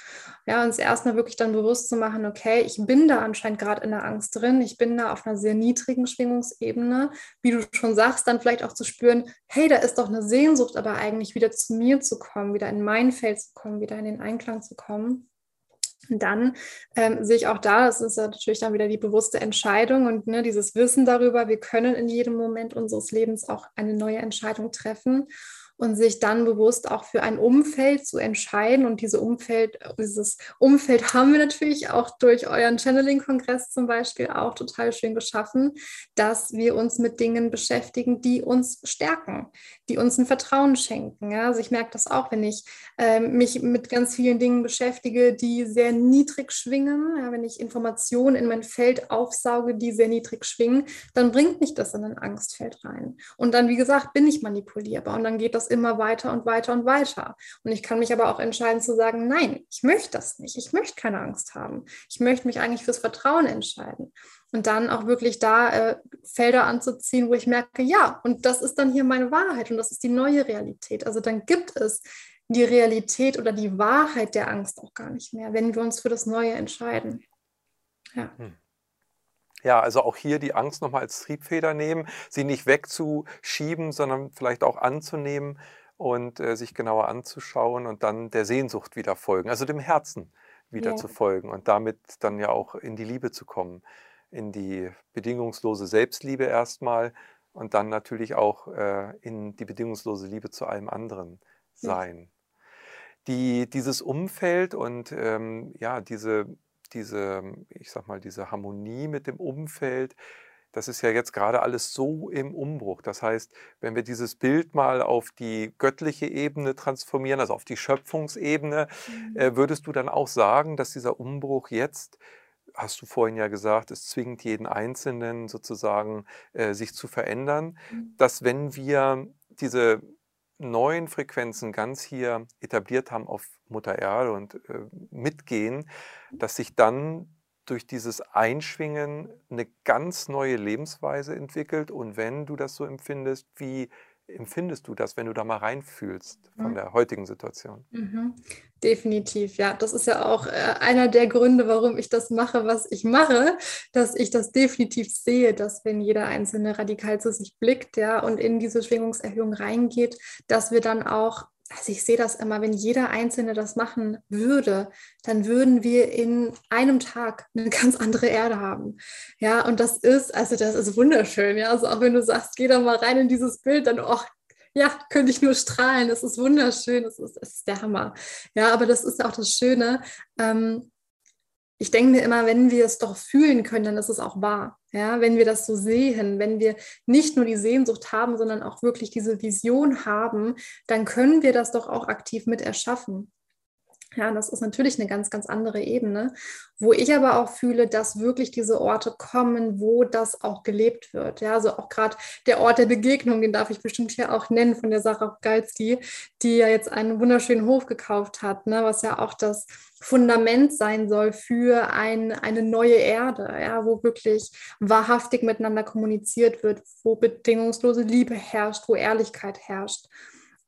Ja, uns erstmal wirklich dann bewusst zu machen, okay, ich bin da anscheinend gerade in der Angst drin, ich bin da auf einer sehr niedrigen Schwingungsebene. Wie du schon sagst, dann vielleicht auch zu spüren, hey, da ist doch eine Sehnsucht, aber eigentlich wieder zu mir zu kommen, wieder in mein Feld zu kommen, wieder in den Einklang zu kommen. Dann ähm, sehe ich auch da, das ist natürlich dann wieder die bewusste Entscheidung und ne, dieses Wissen darüber, wir können in jedem Moment unseres Lebens auch eine neue Entscheidung treffen und sich dann bewusst auch für ein Umfeld zu entscheiden. Und diese Umfeld, dieses Umfeld haben wir natürlich auch durch euren Channeling-Kongress zum Beispiel auch total schön geschaffen, dass wir uns mit Dingen beschäftigen, die uns stärken, die uns ein Vertrauen schenken. Ja? Also ich merke das auch, wenn ich äh, mich mit ganz vielen Dingen beschäftige, die sehr niedrig schwingen, ja? wenn ich Informationen in mein Feld aufsauge, die sehr niedrig schwingen, dann bringt mich das in ein Angstfeld rein. Und dann, wie gesagt, bin ich manipulierbar und dann geht das immer weiter und weiter und weiter. Und ich kann mich aber auch entscheiden zu sagen, nein, ich möchte das nicht. Ich möchte keine Angst haben. Ich möchte mich eigentlich fürs Vertrauen entscheiden. Und dann auch wirklich da äh, Felder anzuziehen, wo ich merke, ja, und das ist dann hier meine Wahrheit und das ist die neue Realität. Also dann gibt es die Realität oder die Wahrheit der Angst auch gar nicht mehr, wenn wir uns für das Neue entscheiden. Ja. Hm. Ja, also auch hier die Angst nochmal als Triebfeder nehmen, sie nicht wegzuschieben, sondern vielleicht auch anzunehmen und äh, sich genauer anzuschauen und dann der Sehnsucht wieder folgen, also dem Herzen wieder ja. zu folgen und damit dann ja auch in die Liebe zu kommen, in die bedingungslose Selbstliebe erstmal und dann natürlich auch äh, in die bedingungslose Liebe zu allem anderen sein. Ja. Die, dieses Umfeld und ähm, ja, diese diese, ich sag mal, diese Harmonie mit dem Umfeld, das ist ja jetzt gerade alles so im Umbruch. Das heißt, wenn wir dieses Bild mal auf die göttliche Ebene transformieren, also auf die Schöpfungsebene, mhm. äh, würdest du dann auch sagen, dass dieser Umbruch jetzt, hast du vorhin ja gesagt, es zwingt jeden Einzelnen sozusagen, äh, sich zu verändern, mhm. dass wenn wir diese neuen Frequenzen ganz hier etabliert haben auf Mutter Erde und äh, mitgehen, dass sich dann durch dieses Einschwingen eine ganz neue Lebensweise entwickelt. Und wenn du das so empfindest, wie empfindest du das, wenn du da mal reinfühlst von mhm. der heutigen Situation? Mhm. Definitiv, ja. Das ist ja auch äh, einer der Gründe, warum ich das mache, was ich mache, dass ich das definitiv sehe, dass wenn jeder Einzelne radikal zu sich blickt, ja, und in diese Schwingungserhöhung reingeht, dass wir dann auch also ich sehe das immer, wenn jeder Einzelne das machen würde, dann würden wir in einem Tag eine ganz andere Erde haben. Ja, und das ist, also das ist wunderschön. Ja, also auch wenn du sagst, geh da mal rein in dieses Bild, dann, oh, ja, könnte ich nur strahlen. Das ist wunderschön. Das ist, das ist der Hammer. Ja, aber das ist auch das Schöne. Ähm, ich denke mir immer, wenn wir es doch fühlen können, dann ist es auch wahr. Ja, wenn wir das so sehen, wenn wir nicht nur die Sehnsucht haben, sondern auch wirklich diese Vision haben, dann können wir das doch auch aktiv mit erschaffen. Ja, das ist natürlich eine ganz, ganz andere Ebene, wo ich aber auch fühle, dass wirklich diese Orte kommen, wo das auch gelebt wird. Ja, also auch gerade der Ort der Begegnung, den darf ich bestimmt hier auch nennen von der Sarah Galski, die ja jetzt einen wunderschönen Hof gekauft hat, ne, was ja auch das Fundament sein soll für ein, eine neue Erde, ja, wo wirklich wahrhaftig miteinander kommuniziert wird, wo bedingungslose Liebe herrscht, wo Ehrlichkeit herrscht.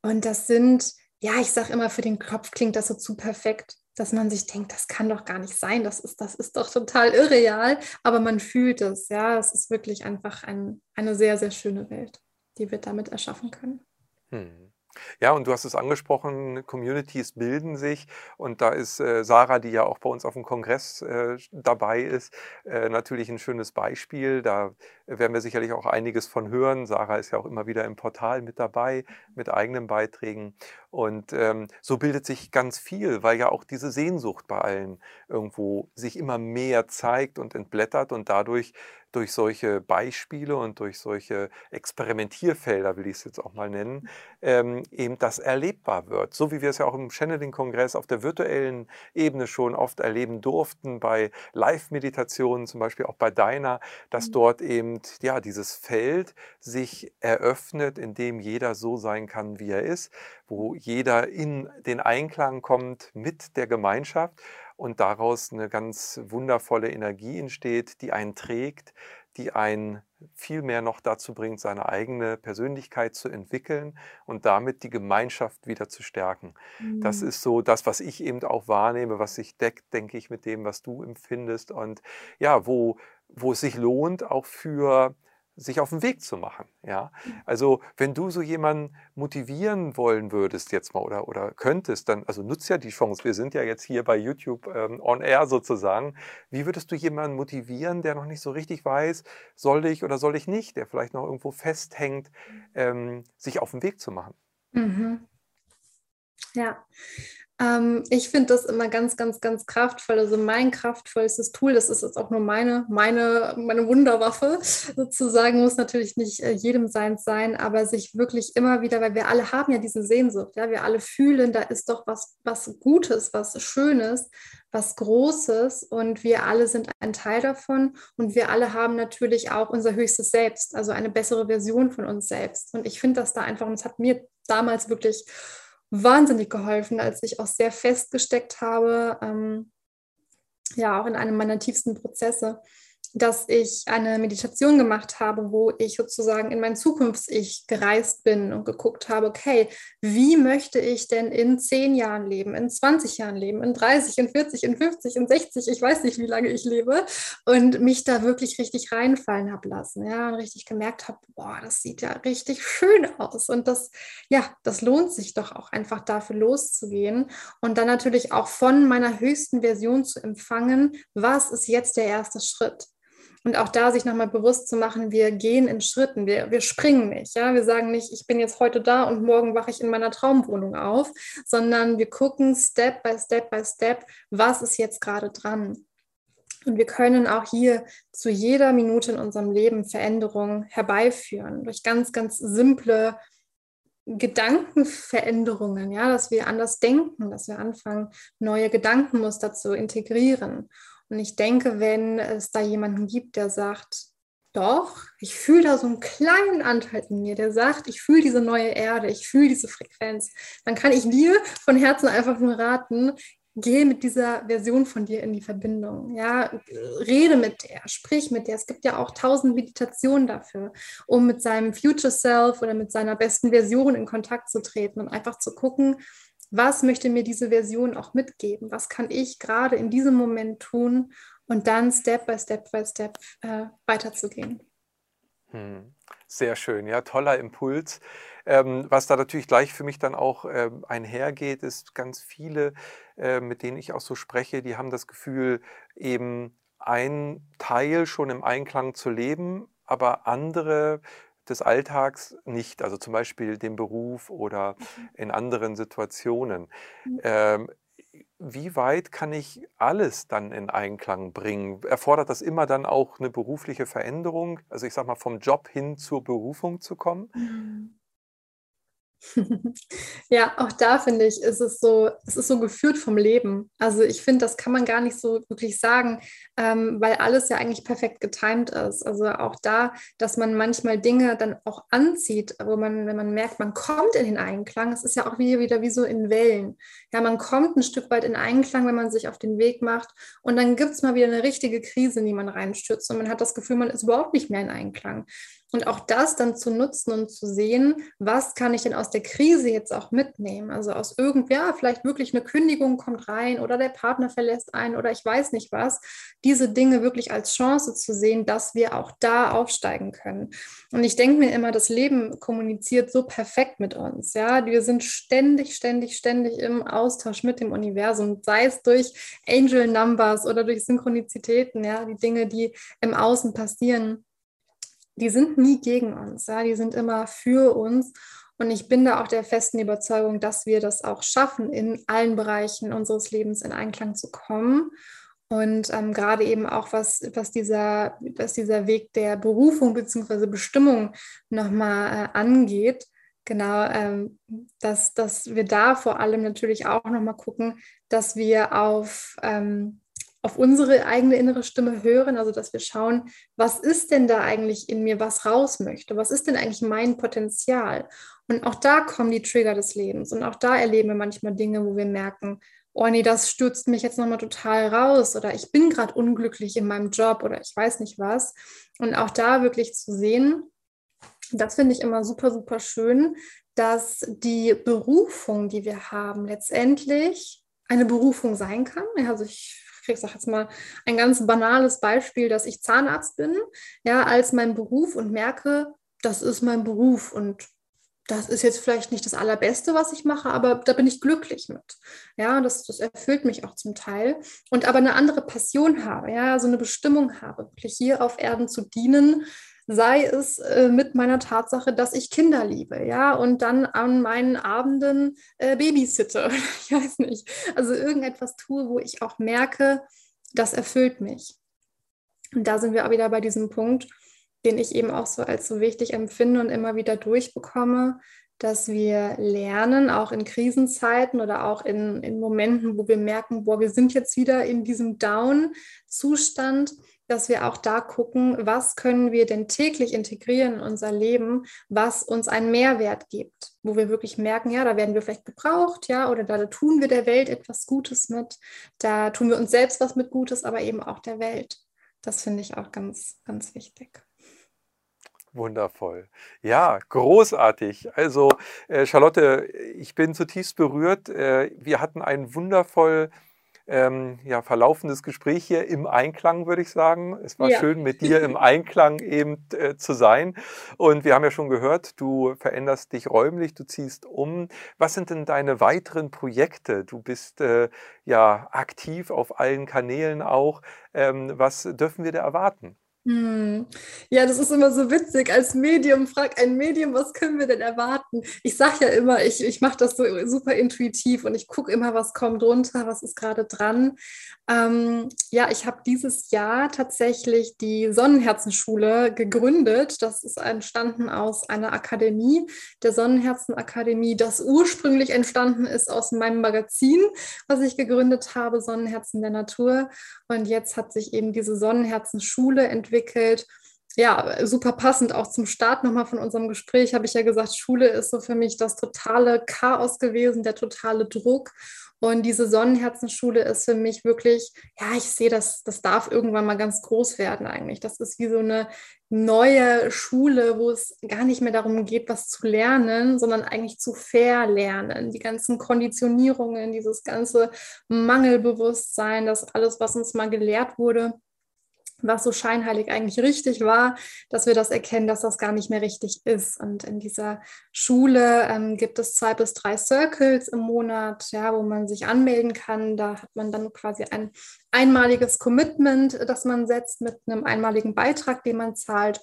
Und das sind ja, ich sage immer, für den Kopf klingt das so zu perfekt, dass man sich denkt, das kann doch gar nicht sein, das ist, das ist doch total irreal, aber man fühlt es, ja, es ist wirklich einfach ein, eine sehr, sehr schöne Welt, die wir damit erschaffen können. Hm. Ja, und du hast es angesprochen, Communities bilden sich und da ist äh, Sarah, die ja auch bei uns auf dem Kongress äh, dabei ist, äh, natürlich ein schönes Beispiel. Da werden wir sicherlich auch einiges von hören. Sarah ist ja auch immer wieder im Portal mit dabei, mit eigenen Beiträgen. Und ähm, so bildet sich ganz viel, weil ja auch diese Sehnsucht bei allen irgendwo sich immer mehr zeigt und entblättert und dadurch durch solche Beispiele und durch solche Experimentierfelder, will ich es jetzt auch mal nennen, ähm, eben das erlebbar wird. So wie wir es ja auch im Channeling-Kongress auf der virtuellen Ebene schon oft erleben durften, bei Live-Meditationen, zum Beispiel auch bei deiner, dass mhm. dort eben ja, dieses Feld sich eröffnet, in dem jeder so sein kann, wie er ist, wo jeder in den Einklang kommt mit der Gemeinschaft und daraus eine ganz wundervolle Energie entsteht, die einen trägt, die einen viel mehr noch dazu bringt, seine eigene Persönlichkeit zu entwickeln und damit die Gemeinschaft wieder zu stärken. Mhm. Das ist so das, was ich eben auch wahrnehme, was sich deckt, denke ich, mit dem, was du empfindest und ja, wo, wo es sich lohnt, auch für sich auf den Weg zu machen. Ja? Mhm. Also wenn du so jemanden motivieren wollen würdest jetzt mal oder, oder könntest, dann, also nutzt ja die Chance, wir sind ja jetzt hier bei YouTube ähm, on air sozusagen. Wie würdest du jemanden motivieren, der noch nicht so richtig weiß, soll ich oder soll ich nicht, der vielleicht noch irgendwo festhängt, ähm, sich auf den Weg zu machen? Mhm. Ja, ähm, ich finde das immer ganz, ganz, ganz kraftvoll. Also mein kraftvollstes Tool, das ist jetzt auch nur meine, meine, meine Wunderwaffe sozusagen, muss natürlich nicht äh, jedem seins sein, aber sich wirklich immer wieder, weil wir alle haben ja diese Sehnsucht, ja, wir alle fühlen, da ist doch was, was Gutes, was Schönes, was Großes und wir alle sind ein Teil davon und wir alle haben natürlich auch unser höchstes Selbst, also eine bessere Version von uns selbst. Und ich finde das da einfach, und es hat mir damals wirklich wahnsinnig geholfen, als ich auch sehr festgesteckt habe, ähm, ja, auch in einem meiner tiefsten Prozesse dass ich eine Meditation gemacht habe, wo ich sozusagen in mein Zukunfts-Ich gereist bin und geguckt habe, okay, wie möchte ich denn in zehn Jahren leben, in 20 Jahren leben, in 30, in 40, in 50, in 60, ich weiß nicht, wie lange ich lebe und mich da wirklich richtig reinfallen habe lassen, ja, und richtig gemerkt habe, boah, das sieht ja richtig schön aus und das, ja, das lohnt sich doch auch einfach dafür loszugehen und dann natürlich auch von meiner höchsten Version zu empfangen, was ist jetzt der erste Schritt? Und auch da sich nochmal bewusst zu machen, wir gehen in Schritten, wir, wir springen nicht. Ja? Wir sagen nicht, ich bin jetzt heute da und morgen wache ich in meiner Traumwohnung auf, sondern wir gucken Step by Step by Step, was ist jetzt gerade dran. Und wir können auch hier zu jeder Minute in unserem Leben Veränderungen herbeiführen durch ganz, ganz simple Gedankenveränderungen, ja, dass wir anders denken, dass wir anfangen, neue Gedankenmuster zu integrieren. Und ich denke, wenn es da jemanden gibt, der sagt, doch, ich fühle da so einen kleinen Anteil in mir, der sagt, ich fühle diese neue Erde, ich fühle diese Frequenz, dann kann ich dir von Herzen einfach nur raten, geh mit dieser Version von dir in die Verbindung. Ja, rede mit der, sprich mit der. Es gibt ja auch tausend Meditationen dafür, um mit seinem Future Self oder mit seiner besten Version in Kontakt zu treten und einfach zu gucken, was möchte mir diese Version auch mitgeben? Was kann ich gerade in diesem Moment tun und dann Step by Step by Step äh, weiterzugehen? Hm. Sehr schön, ja, toller Impuls. Ähm, was da natürlich gleich für mich dann auch äh, einhergeht, ist ganz viele, äh, mit denen ich auch so spreche, die haben das Gefühl, eben ein Teil schon im Einklang zu leben, aber andere des Alltags nicht, also zum Beispiel den Beruf oder mhm. in anderen Situationen. Mhm. Ähm, wie weit kann ich alles dann in Einklang bringen? Erfordert das immer dann auch eine berufliche Veränderung? Also ich sage mal, vom Job hin zur Berufung zu kommen? Ja, auch da finde ich, ist es so, es ist so geführt vom Leben. Also ich finde, das kann man gar nicht so wirklich sagen, ähm, weil alles ja eigentlich perfekt getimt ist. Also auch da, dass man manchmal Dinge dann auch anzieht, wo man, wenn man merkt, man kommt in den Einklang, es ist ja auch wieder, wieder wie so in Wellen. Ja, man kommt ein Stück weit in Einklang, wenn man sich auf den Weg macht und dann gibt es mal wieder eine richtige Krise, in die man reinstürzt und man hat das Gefühl, man ist überhaupt nicht mehr in Einklang. Und auch das dann zu nutzen und zu sehen, was kann ich denn aus der Krise jetzt auch mitnehmen? Also aus irgendwer, vielleicht wirklich eine Kündigung kommt rein oder der Partner verlässt einen oder ich weiß nicht was. Diese Dinge wirklich als Chance zu sehen, dass wir auch da aufsteigen können. Und ich denke mir immer, das Leben kommuniziert so perfekt mit uns. Ja, wir sind ständig, ständig, ständig im Austausch mit dem Universum, sei es durch Angel Numbers oder durch Synchronizitäten, ja, die Dinge, die im Außen passieren die sind nie gegen uns, ja, die sind immer für uns. Und ich bin da auch der festen Überzeugung, dass wir das auch schaffen, in allen Bereichen unseres Lebens in Einklang zu kommen. Und ähm, gerade eben auch, was, was, dieser, was dieser Weg der Berufung bzw. Bestimmung nochmal äh, angeht, genau, ähm, dass, dass wir da vor allem natürlich auch nochmal gucken, dass wir auf ähm, auf unsere eigene innere Stimme hören, also dass wir schauen, was ist denn da eigentlich in mir, was raus möchte, was ist denn eigentlich mein Potenzial? Und auch da kommen die Trigger des Lebens und auch da erleben wir manchmal Dinge, wo wir merken, oh nee, das stürzt mich jetzt nochmal total raus oder ich bin gerade unglücklich in meinem Job oder ich weiß nicht was. Und auch da wirklich zu sehen, das finde ich immer super, super schön, dass die Berufung, die wir haben, letztendlich eine Berufung sein kann. Also ich ich sage jetzt mal ein ganz banales Beispiel, dass ich Zahnarzt bin, ja, als mein Beruf und merke, das ist mein Beruf und das ist jetzt vielleicht nicht das Allerbeste, was ich mache, aber da bin ich glücklich mit. Ja, das, das erfüllt mich auch zum Teil. Und aber eine andere Passion habe, ja, so eine Bestimmung habe, wirklich hier auf Erden zu dienen, sei es äh, mit meiner Tatsache, dass ich Kinder liebe, ja, und dann an meinen Abenden äh, babysitte, ich weiß nicht, also irgendetwas tue, wo ich auch merke, das erfüllt mich. Und da sind wir auch wieder bei diesem Punkt, den ich eben auch so als so wichtig empfinde und immer wieder durchbekomme, dass wir lernen, auch in Krisenzeiten oder auch in, in Momenten, wo wir merken, boah, wir sind jetzt wieder in diesem Down-Zustand, dass wir auch da gucken, was können wir denn täglich integrieren in unser Leben, was uns einen Mehrwert gibt, wo wir wirklich merken, ja, da werden wir vielleicht gebraucht, ja, oder da tun wir der Welt etwas Gutes mit, da tun wir uns selbst was mit Gutes, aber eben auch der Welt. Das finde ich auch ganz, ganz wichtig. Wundervoll. Ja, großartig. Also, äh, Charlotte, ich bin zutiefst berührt. Äh, wir hatten ein wundervoll ähm, ja, verlaufendes Gespräch hier im Einklang, würde ich sagen. Es war ja. schön, mit dir im Einklang eben äh, zu sein. Und wir haben ja schon gehört, du veränderst dich räumlich, du ziehst um. Was sind denn deine weiteren Projekte? Du bist äh, ja aktiv auf allen Kanälen auch. Ähm, was dürfen wir da erwarten? Hm. Ja, das ist immer so witzig. Als Medium fragt ein Medium, was können wir denn erwarten? Ich sage ja immer, ich, ich mache das so super intuitiv und ich gucke immer, was kommt runter, was ist gerade dran. Ähm, ja, ich habe dieses Jahr tatsächlich die Sonnenherzenschule gegründet. Das ist entstanden aus einer Akademie, der Sonnenherzenakademie, das ursprünglich entstanden ist aus meinem Magazin, was ich gegründet habe, Sonnenherzen der Natur. Und jetzt hat sich eben diese Sonnenherzenschule entwickelt. Ja, super passend auch zum Start nochmal von unserem Gespräch habe ich ja gesagt, Schule ist so für mich das totale Chaos gewesen, der totale Druck. Und diese Sonnenherzenschule ist für mich wirklich, ja, ich sehe, das, das darf irgendwann mal ganz groß werden eigentlich. Das ist wie so eine neue Schule, wo es gar nicht mehr darum geht, was zu lernen, sondern eigentlich zu verlernen. Die ganzen Konditionierungen, dieses ganze Mangelbewusstsein, das alles, was uns mal gelehrt wurde, was so scheinheilig eigentlich richtig war, dass wir das erkennen, dass das gar nicht mehr richtig ist. Und in dieser Schule ähm, gibt es zwei bis drei Circles im Monat, ja, wo man sich anmelden kann. Da hat man dann quasi ein einmaliges Commitment, das man setzt mit einem einmaligen Beitrag, den man zahlt.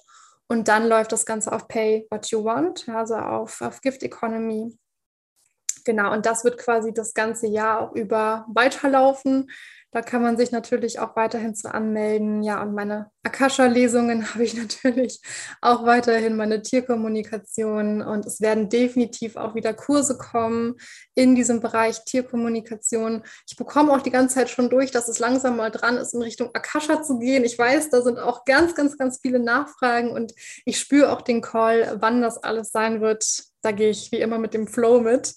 Und dann läuft das Ganze auf Pay What You Want, also auf, auf Gift Economy. Genau, und das wird quasi das ganze Jahr auch über weiterlaufen. Da kann man sich natürlich auch weiterhin zu anmelden. Ja, und meine Akasha-Lesungen habe ich natürlich auch weiterhin, meine Tierkommunikation. Und es werden definitiv auch wieder Kurse kommen in diesem Bereich Tierkommunikation. Ich bekomme auch die ganze Zeit schon durch, dass es langsam mal dran ist, in Richtung Akasha zu gehen. Ich weiß, da sind auch ganz, ganz, ganz viele Nachfragen und ich spüre auch den Call, wann das alles sein wird. Da gehe ich wie immer mit dem Flow mit.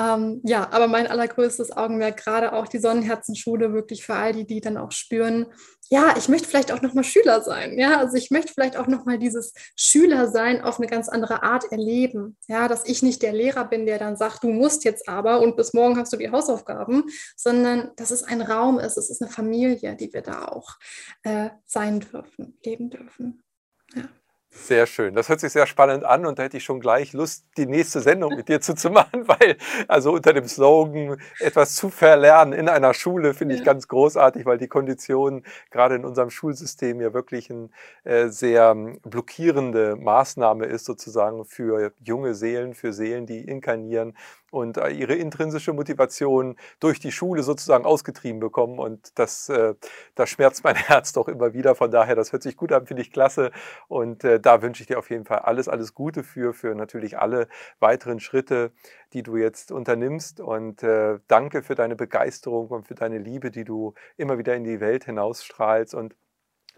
Ähm, ja, aber mein allergrößtes Augenmerk, gerade auch die Sonnenherzenschule, wirklich für all die, die dann auch spüren, ja, ich möchte vielleicht auch nochmal Schüler sein. Ja, also ich möchte vielleicht auch nochmal dieses Schülersein auf eine ganz andere Art erleben. Ja, dass ich nicht der Lehrer bin, der dann sagt, du musst jetzt aber und bis morgen hast du die Hausaufgaben, sondern dass es ein Raum ist, es ist eine Familie, die wir da auch äh, sein dürfen, leben dürfen. Ja. Sehr schön. Das hört sich sehr spannend an und da hätte ich schon gleich Lust, die nächste Sendung mit dir zuzumachen, weil also unter dem Slogan etwas zu verlernen in einer Schule finde ich ganz großartig, weil die Kondition gerade in unserem Schulsystem ja wirklich eine äh, sehr ähm, blockierende Maßnahme ist sozusagen für junge Seelen, für Seelen, die inkarnieren und äh, ihre intrinsische Motivation durch die Schule sozusagen ausgetrieben bekommen. Und das, äh, das schmerzt mein Herz doch immer wieder. Von daher, das hört sich gut an, finde ich klasse. Und äh, da wünsche ich dir auf jeden Fall alles, alles Gute für, für natürlich alle weiteren Schritte, die du jetzt unternimmst. Und äh, danke für deine Begeisterung und für deine Liebe, die du immer wieder in die Welt hinausstrahlst. Und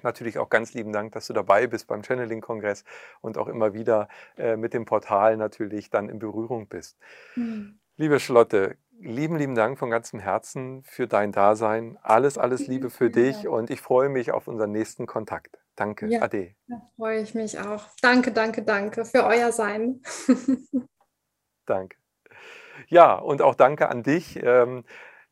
Natürlich auch ganz lieben Dank, dass du dabei bist beim Channeling-Kongress und auch immer wieder äh, mit dem Portal natürlich dann in Berührung bist. Mhm. Liebe Schlotte, lieben, lieben Dank von ganzem Herzen für dein Dasein. Alles, alles Liebe für dich und ich freue mich auf unseren nächsten Kontakt. Danke, ja, Ade. Da freue ich mich auch. Danke, danke, danke für euer Sein. danke. Ja, und auch danke an dich. Ähm,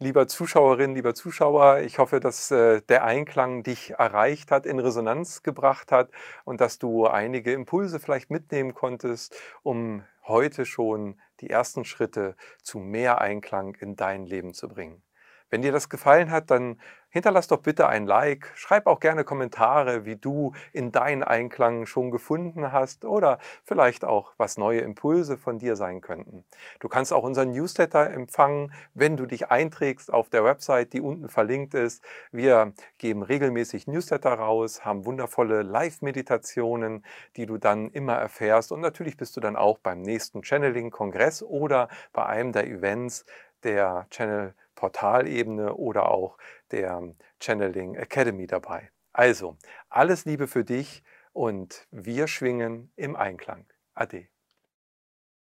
Lieber Zuschauerin, lieber Zuschauer, ich hoffe, dass äh, der Einklang dich erreicht hat, in Resonanz gebracht hat und dass du einige Impulse vielleicht mitnehmen konntest, um heute schon die ersten Schritte zu mehr Einklang in dein Leben zu bringen. Wenn dir das gefallen hat, dann hinterlass doch bitte ein Like, schreib auch gerne Kommentare, wie du in deinen Einklang schon gefunden hast oder vielleicht auch, was neue Impulse von dir sein könnten. Du kannst auch unseren Newsletter empfangen, wenn du dich einträgst auf der Website, die unten verlinkt ist. Wir geben regelmäßig Newsletter raus, haben wundervolle Live-Meditationen, die du dann immer erfährst und natürlich bist du dann auch beim nächsten Channeling-Kongress oder bei einem der Events der Channel Portalebene oder auch der Channeling Academy dabei. Also, alles Liebe für dich und wir schwingen im Einklang. Ade.